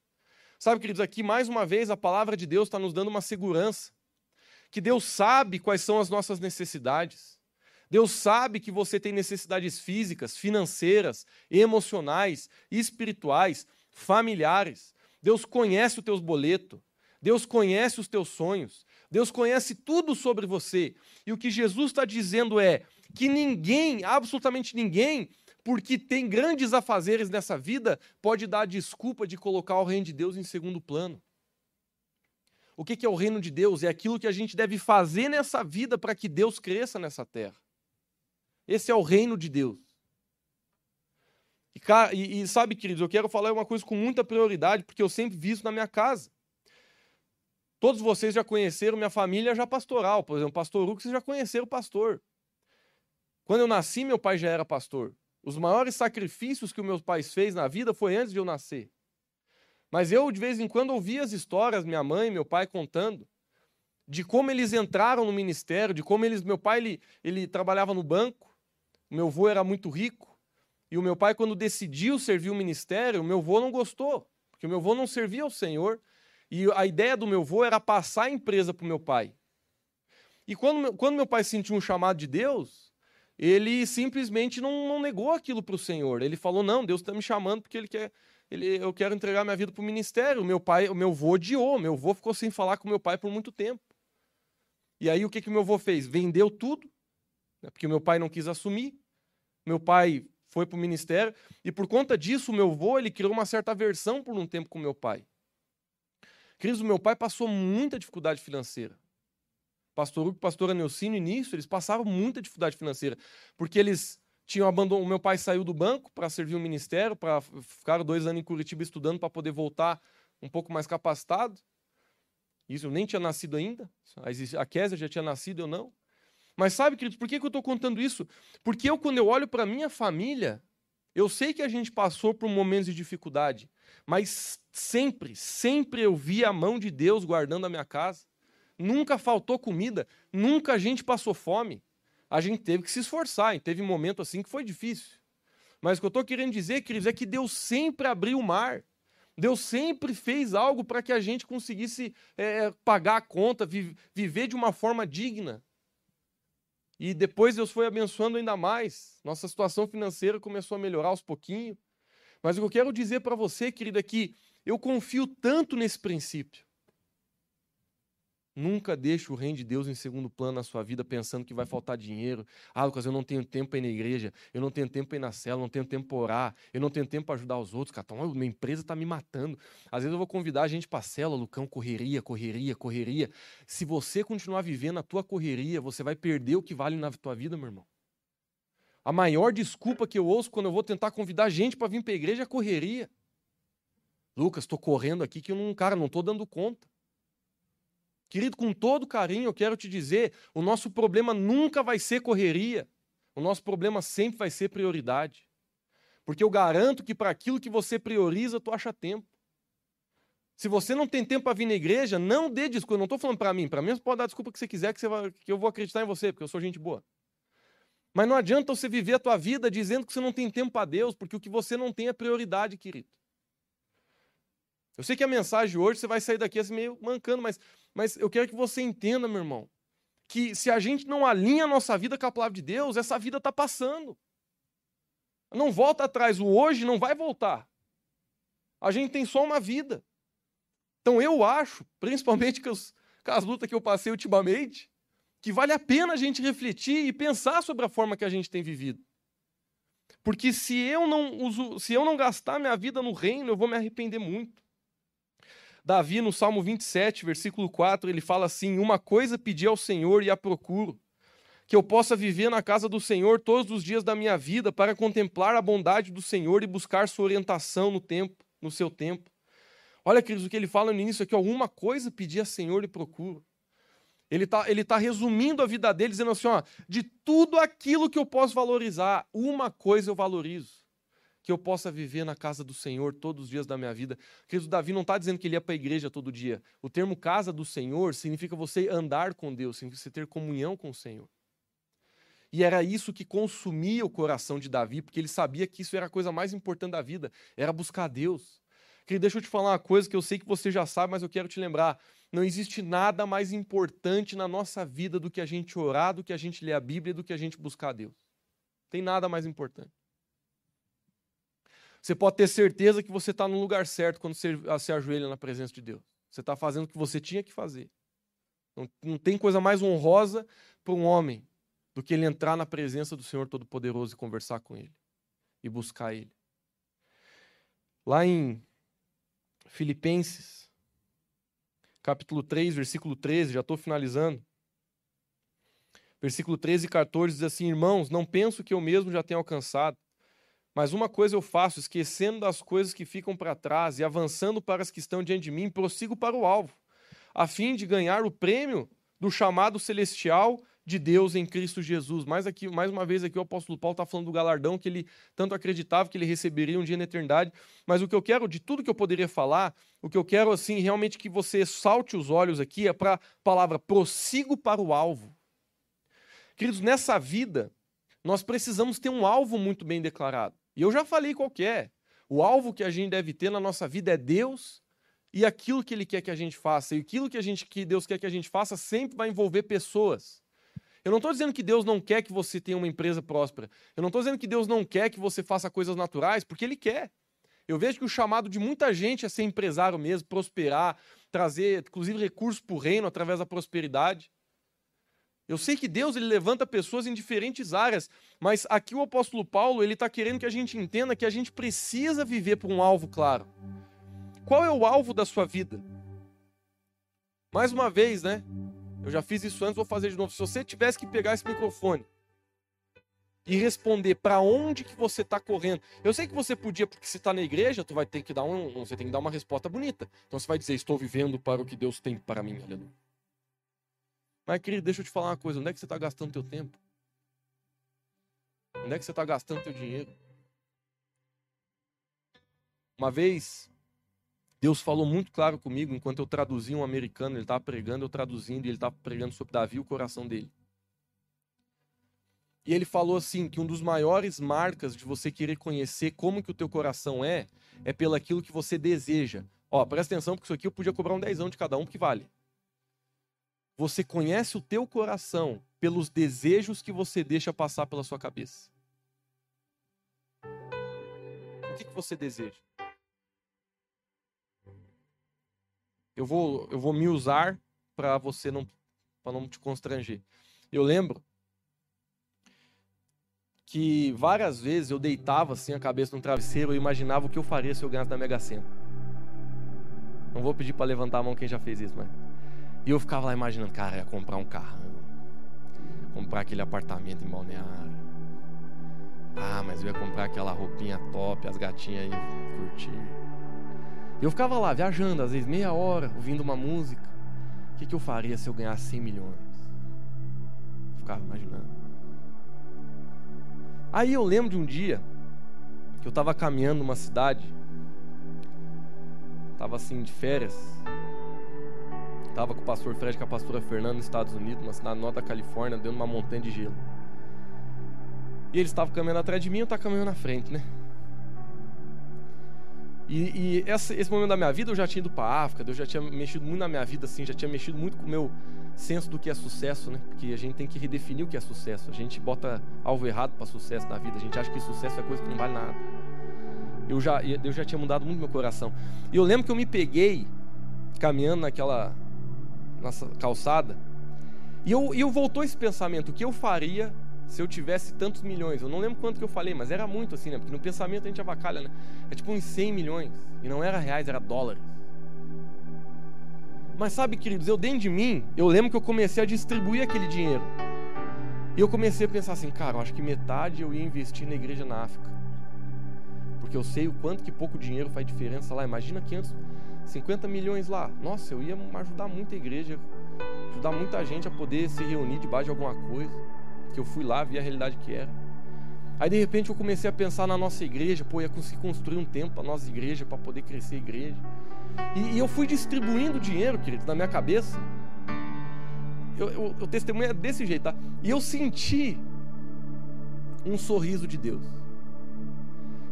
Sabe, queridos, aqui mais uma vez a palavra de Deus está nos dando uma segurança. Que Deus sabe quais são as nossas necessidades. Deus sabe que você tem necessidades físicas, financeiras, emocionais, espirituais, familiares. Deus conhece os teus boletos. Deus conhece os teus sonhos. Deus conhece tudo sobre você. E o que Jesus está dizendo é que ninguém, absolutamente ninguém, porque tem grandes afazeres nessa vida, pode dar a desculpa de colocar o reino de Deus em segundo plano. O que é o reino de Deus? É aquilo que a gente deve fazer nessa vida para que Deus cresça nessa terra. Esse é o reino de Deus. E, e, sabe, queridos, eu quero falar uma coisa com muita prioridade, porque eu sempre vi isso na minha casa. Todos vocês já conheceram minha família já pastoral. Por exemplo, pastor Hugo, vocês já conheceram o pastor. Quando eu nasci, meu pai já era pastor. Os maiores sacrifícios que o meu pai fez na vida foi antes de eu nascer. Mas eu, de vez em quando, ouvia as histórias, minha mãe, meu pai contando, de como eles entraram no ministério, de como eles. Meu pai ele, ele trabalhava no banco, meu avô era muito rico, e o meu pai, quando decidiu servir o ministério, meu avô não gostou, porque o meu avô não servia ao Senhor, e a ideia do meu avô era passar a empresa para o meu pai. E quando, quando meu pai sentiu um chamado de Deus, ele simplesmente não, não negou aquilo para o Senhor. Ele falou: não, Deus está me chamando porque ele quer, ele, eu quero entregar minha vida para o ministério. Meu pai, o meu avô odiou, meu avô ficou sem falar com meu pai por muito tempo. E aí o que que meu avô fez? Vendeu tudo, né, porque meu pai não quis assumir. Meu pai foi para o ministério e por conta disso meu avô ele criou uma certa aversão por um tempo com meu pai. Queridos, o meu pai passou muita dificuldade financeira pastor Hugo pastora Neuci, no início, eles passavam muita dificuldade financeira, porque eles tinham abandonado. O meu pai saiu do banco para servir o ministério, para ficar dois anos em Curitiba estudando para poder voltar um pouco mais capacitado. Isso eu nem tinha nascido ainda. A Késia já tinha nascido, eu não. Mas sabe, queridos, por que, que eu estou contando isso? Porque eu, quando eu olho para minha família, eu sei que a gente passou por momentos de dificuldade, mas sempre, sempre eu vi a mão de Deus guardando a minha casa. Nunca faltou comida, nunca a gente passou fome. A gente teve que se esforçar, e teve um momento assim que foi difícil. Mas o que eu estou querendo dizer, queridos, é que Deus sempre abriu o mar. Deus sempre fez algo para que a gente conseguisse é, pagar a conta, vi viver de uma forma digna. E depois Deus foi abençoando ainda mais. Nossa situação financeira começou a melhorar aos pouquinhos. Mas o que eu quero dizer para você, querido, é que eu confio tanto nesse princípio Nunca deixe o reino de Deus em segundo plano na sua vida, pensando que vai faltar dinheiro. Ah, Lucas, eu não tenho tempo para ir na igreja, eu não tenho tempo para ir na cela, eu não tenho tempo para orar, eu não tenho tempo para ajudar os outros. Cara, minha empresa está me matando. Às vezes eu vou convidar a gente para cela, Lucão, correria, correria, correria. Se você continuar vivendo a tua correria, você vai perder o que vale na tua vida, meu irmão. A maior desculpa que eu ouço quando eu vou tentar convidar gente para vir para a igreja é correria. Lucas, estou correndo aqui que eu não, cara, não estou dando conta. Querido, com todo carinho, eu quero te dizer: o nosso problema nunca vai ser correria. O nosso problema sempre vai ser prioridade. Porque eu garanto que para aquilo que você prioriza, tu acha tempo. Se você não tem tempo para vir na igreja, não dê desculpa. Eu não estou falando para mim. Para mim, você pode dar desculpa que você quiser, que, você vai, que eu vou acreditar em você, porque eu sou gente boa. Mas não adianta você viver a tua vida dizendo que você não tem tempo para Deus, porque o que você não tem é prioridade, querido. Eu sei que a mensagem hoje você vai sair daqui assim meio mancando, mas, mas eu quero que você entenda, meu irmão, que se a gente não alinha a nossa vida com a palavra de Deus, essa vida está passando. Não volta atrás, o hoje não vai voltar. A gente tem só uma vida. Então eu acho, principalmente com, os, com as lutas que eu passei ultimamente, que vale a pena a gente refletir e pensar sobre a forma que a gente tem vivido. Porque se eu não uso, se eu não gastar minha vida no reino, eu vou me arrepender muito. Davi, no Salmo 27, versículo 4, ele fala assim: Uma coisa pedi ao Senhor e a procuro, que eu possa viver na casa do Senhor todos os dias da minha vida, para contemplar a bondade do Senhor e buscar sua orientação no tempo, no seu tempo. Olha, queridos, o que ele fala no início aqui, alguma coisa pedi ao Senhor e procuro. Ele está ele tá resumindo a vida dele, dizendo assim: ó, de tudo aquilo que eu posso valorizar, uma coisa eu valorizo que eu possa viver na casa do Senhor todos os dias da minha vida. Querido, Davi não está dizendo que ele ia para a igreja todo dia. O termo casa do Senhor significa você andar com Deus, significa você ter comunhão com o Senhor. E era isso que consumia o coração de Davi, porque ele sabia que isso era a coisa mais importante da vida, era buscar Deus. Querido, deixa eu te falar uma coisa que eu sei que você já sabe, mas eu quero te lembrar. Não existe nada mais importante na nossa vida do que a gente orar, do que a gente ler a Bíblia, do que a gente buscar Deus. Tem nada mais importante. Você pode ter certeza que você está no lugar certo quando você se ajoelha na presença de Deus. Você está fazendo o que você tinha que fazer. Não, não tem coisa mais honrosa para um homem do que ele entrar na presença do Senhor Todo-Poderoso e conversar com Ele e buscar Ele. Lá em Filipenses, capítulo 3, versículo 13, já estou finalizando. Versículo 13 e 14 diz assim: Irmãos, não penso que eu mesmo já tenha alcançado mas uma coisa eu faço, esquecendo das coisas que ficam para trás e avançando para as que estão diante de mim, prossigo para o alvo, a fim de ganhar o prêmio do chamado celestial de Deus em Cristo Jesus. Mais, aqui, mais uma vez aqui o apóstolo Paulo está falando do galardão que ele tanto acreditava que ele receberia um dia na eternidade. Mas o que eu quero, de tudo que eu poderia falar, o que eu quero assim realmente que você salte os olhos aqui é para a palavra prossigo para o alvo. Queridos, nessa vida, nós precisamos ter um alvo muito bem declarado. E eu já falei qual é. O alvo que a gente deve ter na nossa vida é Deus e aquilo que Ele quer que a gente faça. E aquilo que, a gente, que Deus quer que a gente faça sempre vai envolver pessoas. Eu não estou dizendo que Deus não quer que você tenha uma empresa próspera. Eu não estou dizendo que Deus não quer que você faça coisas naturais, porque Ele quer. Eu vejo que o chamado de muita gente é ser empresário mesmo, prosperar, trazer, inclusive, recursos para o reino através da prosperidade. Eu sei que Deus ele levanta pessoas em diferentes áreas, mas aqui o apóstolo Paulo ele está querendo que a gente entenda que a gente precisa viver por um alvo claro. Qual é o alvo da sua vida? Mais uma vez, né? Eu já fiz isso antes, vou fazer de novo. Se você tivesse que pegar esse microfone e responder para onde que você está correndo. Eu sei que você podia, porque se está na igreja, tu vai ter que dar um, você tem que dar uma resposta bonita. Então você vai dizer, estou vivendo para o que Deus tem para mim, aleluia. Mas querido, deixa eu te falar uma coisa, onde é que você está gastando teu tempo? Onde é que você está gastando teu dinheiro? Uma vez, Deus falou muito claro comigo, enquanto eu traduzia um americano, ele estava pregando, eu traduzindo, e ele estava pregando sobre Davi, o coração dele. E ele falou assim que um dos maiores marcas de você querer conhecer como que o teu coração é, é pelo aquilo que você deseja. Ó, presta atenção, porque isso aqui eu podia cobrar um dezão de cada um, que vale. Você conhece o teu coração pelos desejos que você deixa passar pela sua cabeça. O que, que você deseja? Eu vou, eu vou me usar para você não, para não te constranger. Eu lembro que várias vezes eu deitava assim a cabeça no travesseiro e imaginava o que eu faria se eu ganhasse na Mega Sena. Não vou pedir para levantar a mão quem já fez isso, mas. E eu ficava lá imaginando, cara, ia comprar um carrão, comprar aquele apartamento em Balneário. Ah, mas eu ia comprar aquela roupinha top, as gatinhas iam curtir. E eu ficava lá viajando, às vezes meia hora, ouvindo uma música. O que, que eu faria se eu ganhasse 100 milhões? Ficava imaginando. Aí eu lembro de um dia que eu estava caminhando numa cidade, estava assim de férias, estava com o pastor Fred com a pastora Fernanda nos Estados Unidos, uma cidade nova da Califórnia, dentro de uma montanha de gelo. E eles estavam caminhando atrás de mim, eu estava caminhando na frente, né? E, e esse, esse, momento da minha vida eu já tinha ido para a África, eu já tinha mexido muito na minha vida, assim, já tinha mexido muito com o meu senso do que é sucesso, né? Porque a gente tem que redefinir o que é sucesso. A gente bota alvo errado para sucesso na vida. A gente acha que sucesso é coisa que não vale nada. Eu já, eu já tinha mudado muito meu coração. E eu lembro que eu me peguei caminhando naquela nossa calçada. E eu, eu voltou esse pensamento: o que eu faria se eu tivesse tantos milhões? Eu não lembro quanto que eu falei, mas era muito assim, né? Porque no pensamento a gente avacalha, né? É tipo uns 100 milhões. E não era reais, era dólares. Mas sabe, queridos, eu dentro de mim, eu lembro que eu comecei a distribuir aquele dinheiro. E eu comecei a pensar assim, cara, eu acho que metade eu ia investir na igreja na África. Porque eu sei o quanto que pouco dinheiro faz diferença lá. Imagina 550 milhões lá. Nossa, eu ia ajudar muita igreja, ajudar muita gente a poder se reunir debaixo de alguma coisa. Que eu fui lá, vi a realidade que era. Aí de repente eu comecei a pensar na nossa igreja, pô, ia conseguir construir um tempo para nossa igreja, para poder crescer a igreja. E, e eu fui distribuindo dinheiro, querido, na minha cabeça. Eu, eu, eu testemunho é desse jeito, tá? E eu senti um sorriso de Deus.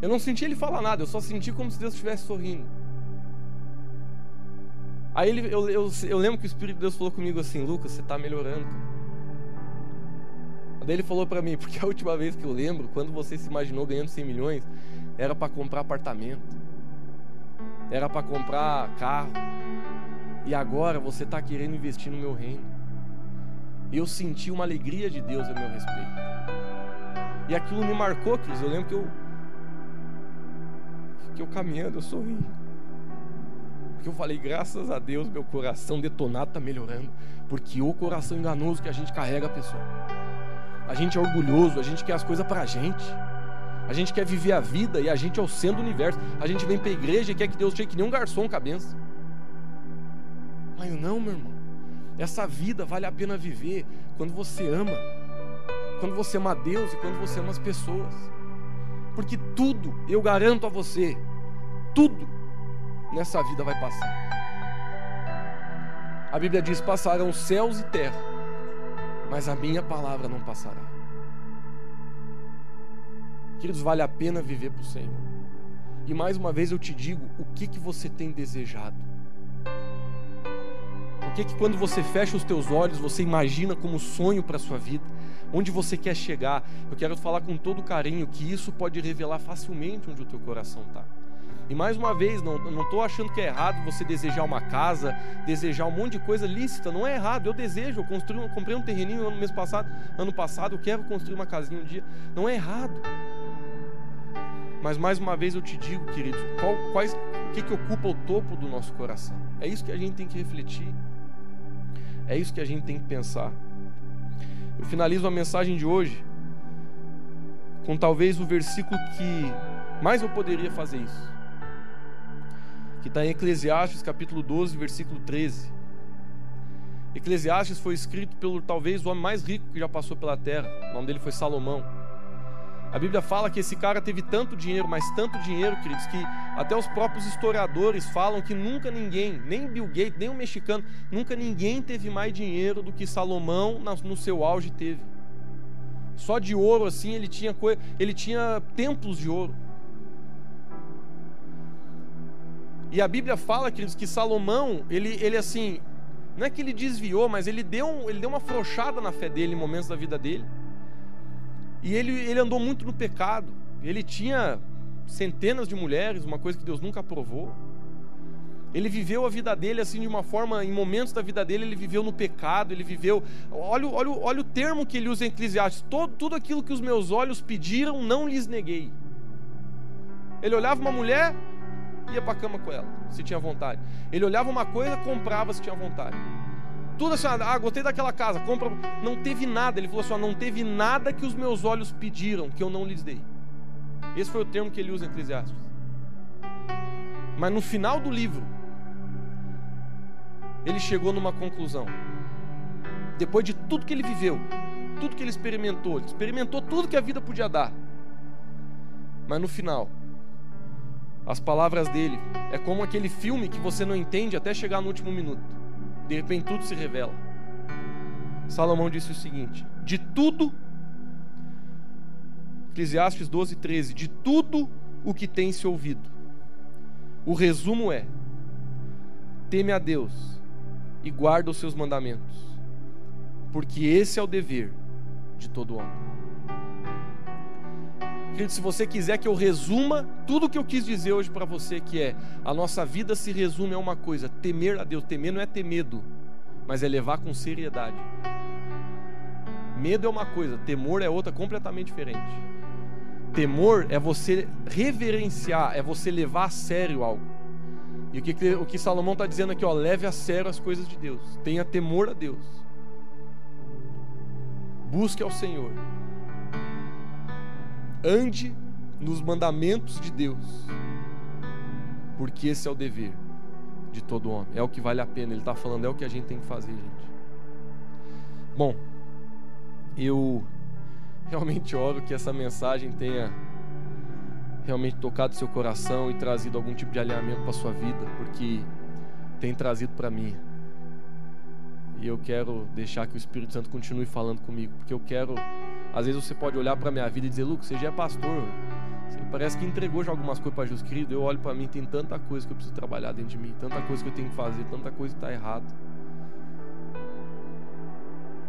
Eu não senti ele falar nada, eu só senti como se Deus estivesse sorrindo. Aí ele, eu, eu, eu, lembro que o Espírito de Deus falou comigo assim: Lucas, você está melhorando, cara. Daí ele falou para mim: porque a última vez que eu lembro, quando você se imaginou ganhando 100 milhões, era para comprar apartamento era para comprar carro, e agora você está querendo investir no meu reino. E eu senti uma alegria de Deus a meu respeito. E aquilo me marcou, Cris. Eu lembro que eu, que eu caminhando, eu sorri. Porque eu falei, graças a Deus, meu coração detonado está melhorando. Porque o coração enganoso que a gente carrega, pessoal. A gente é orgulhoso, a gente quer as coisas para a gente. A gente quer viver a vida e a gente é o centro do universo. A gente vem para a igreja e quer que Deus chegue que nem um garçom com a benção. Mas não, meu irmão. Essa vida vale a pena viver quando você ama. Quando você ama Deus e quando você ama as pessoas. Porque tudo, eu garanto a você, tudo nessa vida vai passar. A Bíblia diz: passarão céus e terra, mas a minha palavra não passará. Queridos, vale a pena viver para o Senhor. E mais uma vez eu te digo, o que que você tem desejado? O que que quando você fecha os teus olhos, você imagina como sonho para a sua vida? Onde você quer chegar? Eu quero falar com todo carinho que isso pode revelar facilmente onde o teu coração está. E mais uma vez, não estou achando que é errado você desejar uma casa, desejar um monte de coisa lícita. Não é errado. Eu desejo. Eu construí, comprei um terreninho ano mês passado, ano passado. Eu quero construir uma casinha um dia. Não é errado. Mas mais uma vez eu te digo, querido, qual, quais, o que, que ocupa o topo do nosso coração? É isso que a gente tem que refletir. É isso que a gente tem que pensar. Eu finalizo a mensagem de hoje com talvez o versículo que mais eu poderia fazer isso. Que está em Eclesiastes capítulo 12, versículo 13. Eclesiastes foi escrito pelo talvez o homem mais rico que já passou pela terra. O nome dele foi Salomão. A Bíblia fala que esse cara teve tanto dinheiro, mas tanto dinheiro, queridos, que até os próprios historiadores falam que nunca ninguém, nem Bill Gates, nem o mexicano, nunca ninguém teve mais dinheiro do que Salomão no seu auge teve. Só de ouro assim, ele tinha ele tinha templos de ouro. E a Bíblia fala, queridos, que Salomão, ele, ele assim, não é que ele desviou, mas ele deu, ele deu uma frouxada na fé dele em momentos da vida dele. E ele, ele andou muito no pecado. Ele tinha centenas de mulheres, uma coisa que Deus nunca aprovou. Ele viveu a vida dele assim de uma forma, em momentos da vida dele, ele viveu no pecado, ele viveu. Olha, olha, olha o termo que ele usa em Eclesiastes: todo, tudo aquilo que os meus olhos pediram, não lhes neguei. Ele olhava uma mulher, ia para a cama com ela, se tinha vontade. Ele olhava uma coisa, comprava se tinha vontade. Tudo assim, ah, gostei daquela casa, compra. Não teve nada. Ele falou assim: não teve nada que os meus olhos pediram que eu não lhes dei. Esse foi o termo que ele usa em Eclesiastes. Mas no final do livro, ele chegou numa conclusão. Depois de tudo que ele viveu, tudo que ele experimentou, ele experimentou tudo que a vida podia dar. Mas no final, as palavras dele é como aquele filme que você não entende até chegar no último minuto. De repente tudo se revela. Salomão disse o seguinte: De tudo, Eclesiastes 12, 13, de tudo o que tem se ouvido, o resumo é: teme a Deus e guarda os seus mandamentos, porque esse é o dever de todo homem. Querido, se você quiser que eu resuma tudo o que eu quis dizer hoje para você, que é a nossa vida se resume a uma coisa: temer a Deus. Temer não é ter medo, mas é levar com seriedade. Medo é uma coisa, temor é outra completamente diferente. Temor é você reverenciar, é você levar a sério algo. E o que, o que Salomão está dizendo aqui, ó, leve a sério as coisas de Deus, tenha temor a Deus, busque ao Senhor ande nos mandamentos de Deus, porque esse é o dever de todo homem, é o que vale a pena. Ele está falando, é o que a gente tem que fazer, gente. Bom, eu realmente oro que essa mensagem tenha realmente tocado seu coração e trazido algum tipo de alinhamento para sua vida, porque tem trazido para mim. E eu quero deixar que o Espírito Santo continue falando comigo, porque eu quero às vezes você pode olhar para minha vida e dizer, Lucas, você já é pastor. Você parece que entregou já algumas coisas para Jesus querido. Eu olho para mim, tem tanta coisa que eu preciso trabalhar dentro de mim, tanta coisa que eu tenho que fazer, tanta coisa que está errada.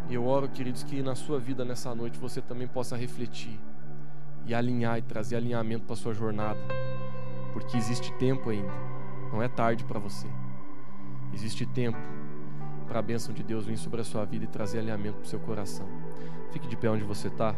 E eu oro, queridos, que na sua vida nessa noite você também possa refletir e alinhar e trazer alinhamento para sua jornada, porque existe tempo ainda. Não é tarde para você. Existe tempo para a bênção de Deus vir sobre a sua vida e trazer alinhamento para o seu coração. Fique de pé onde você está.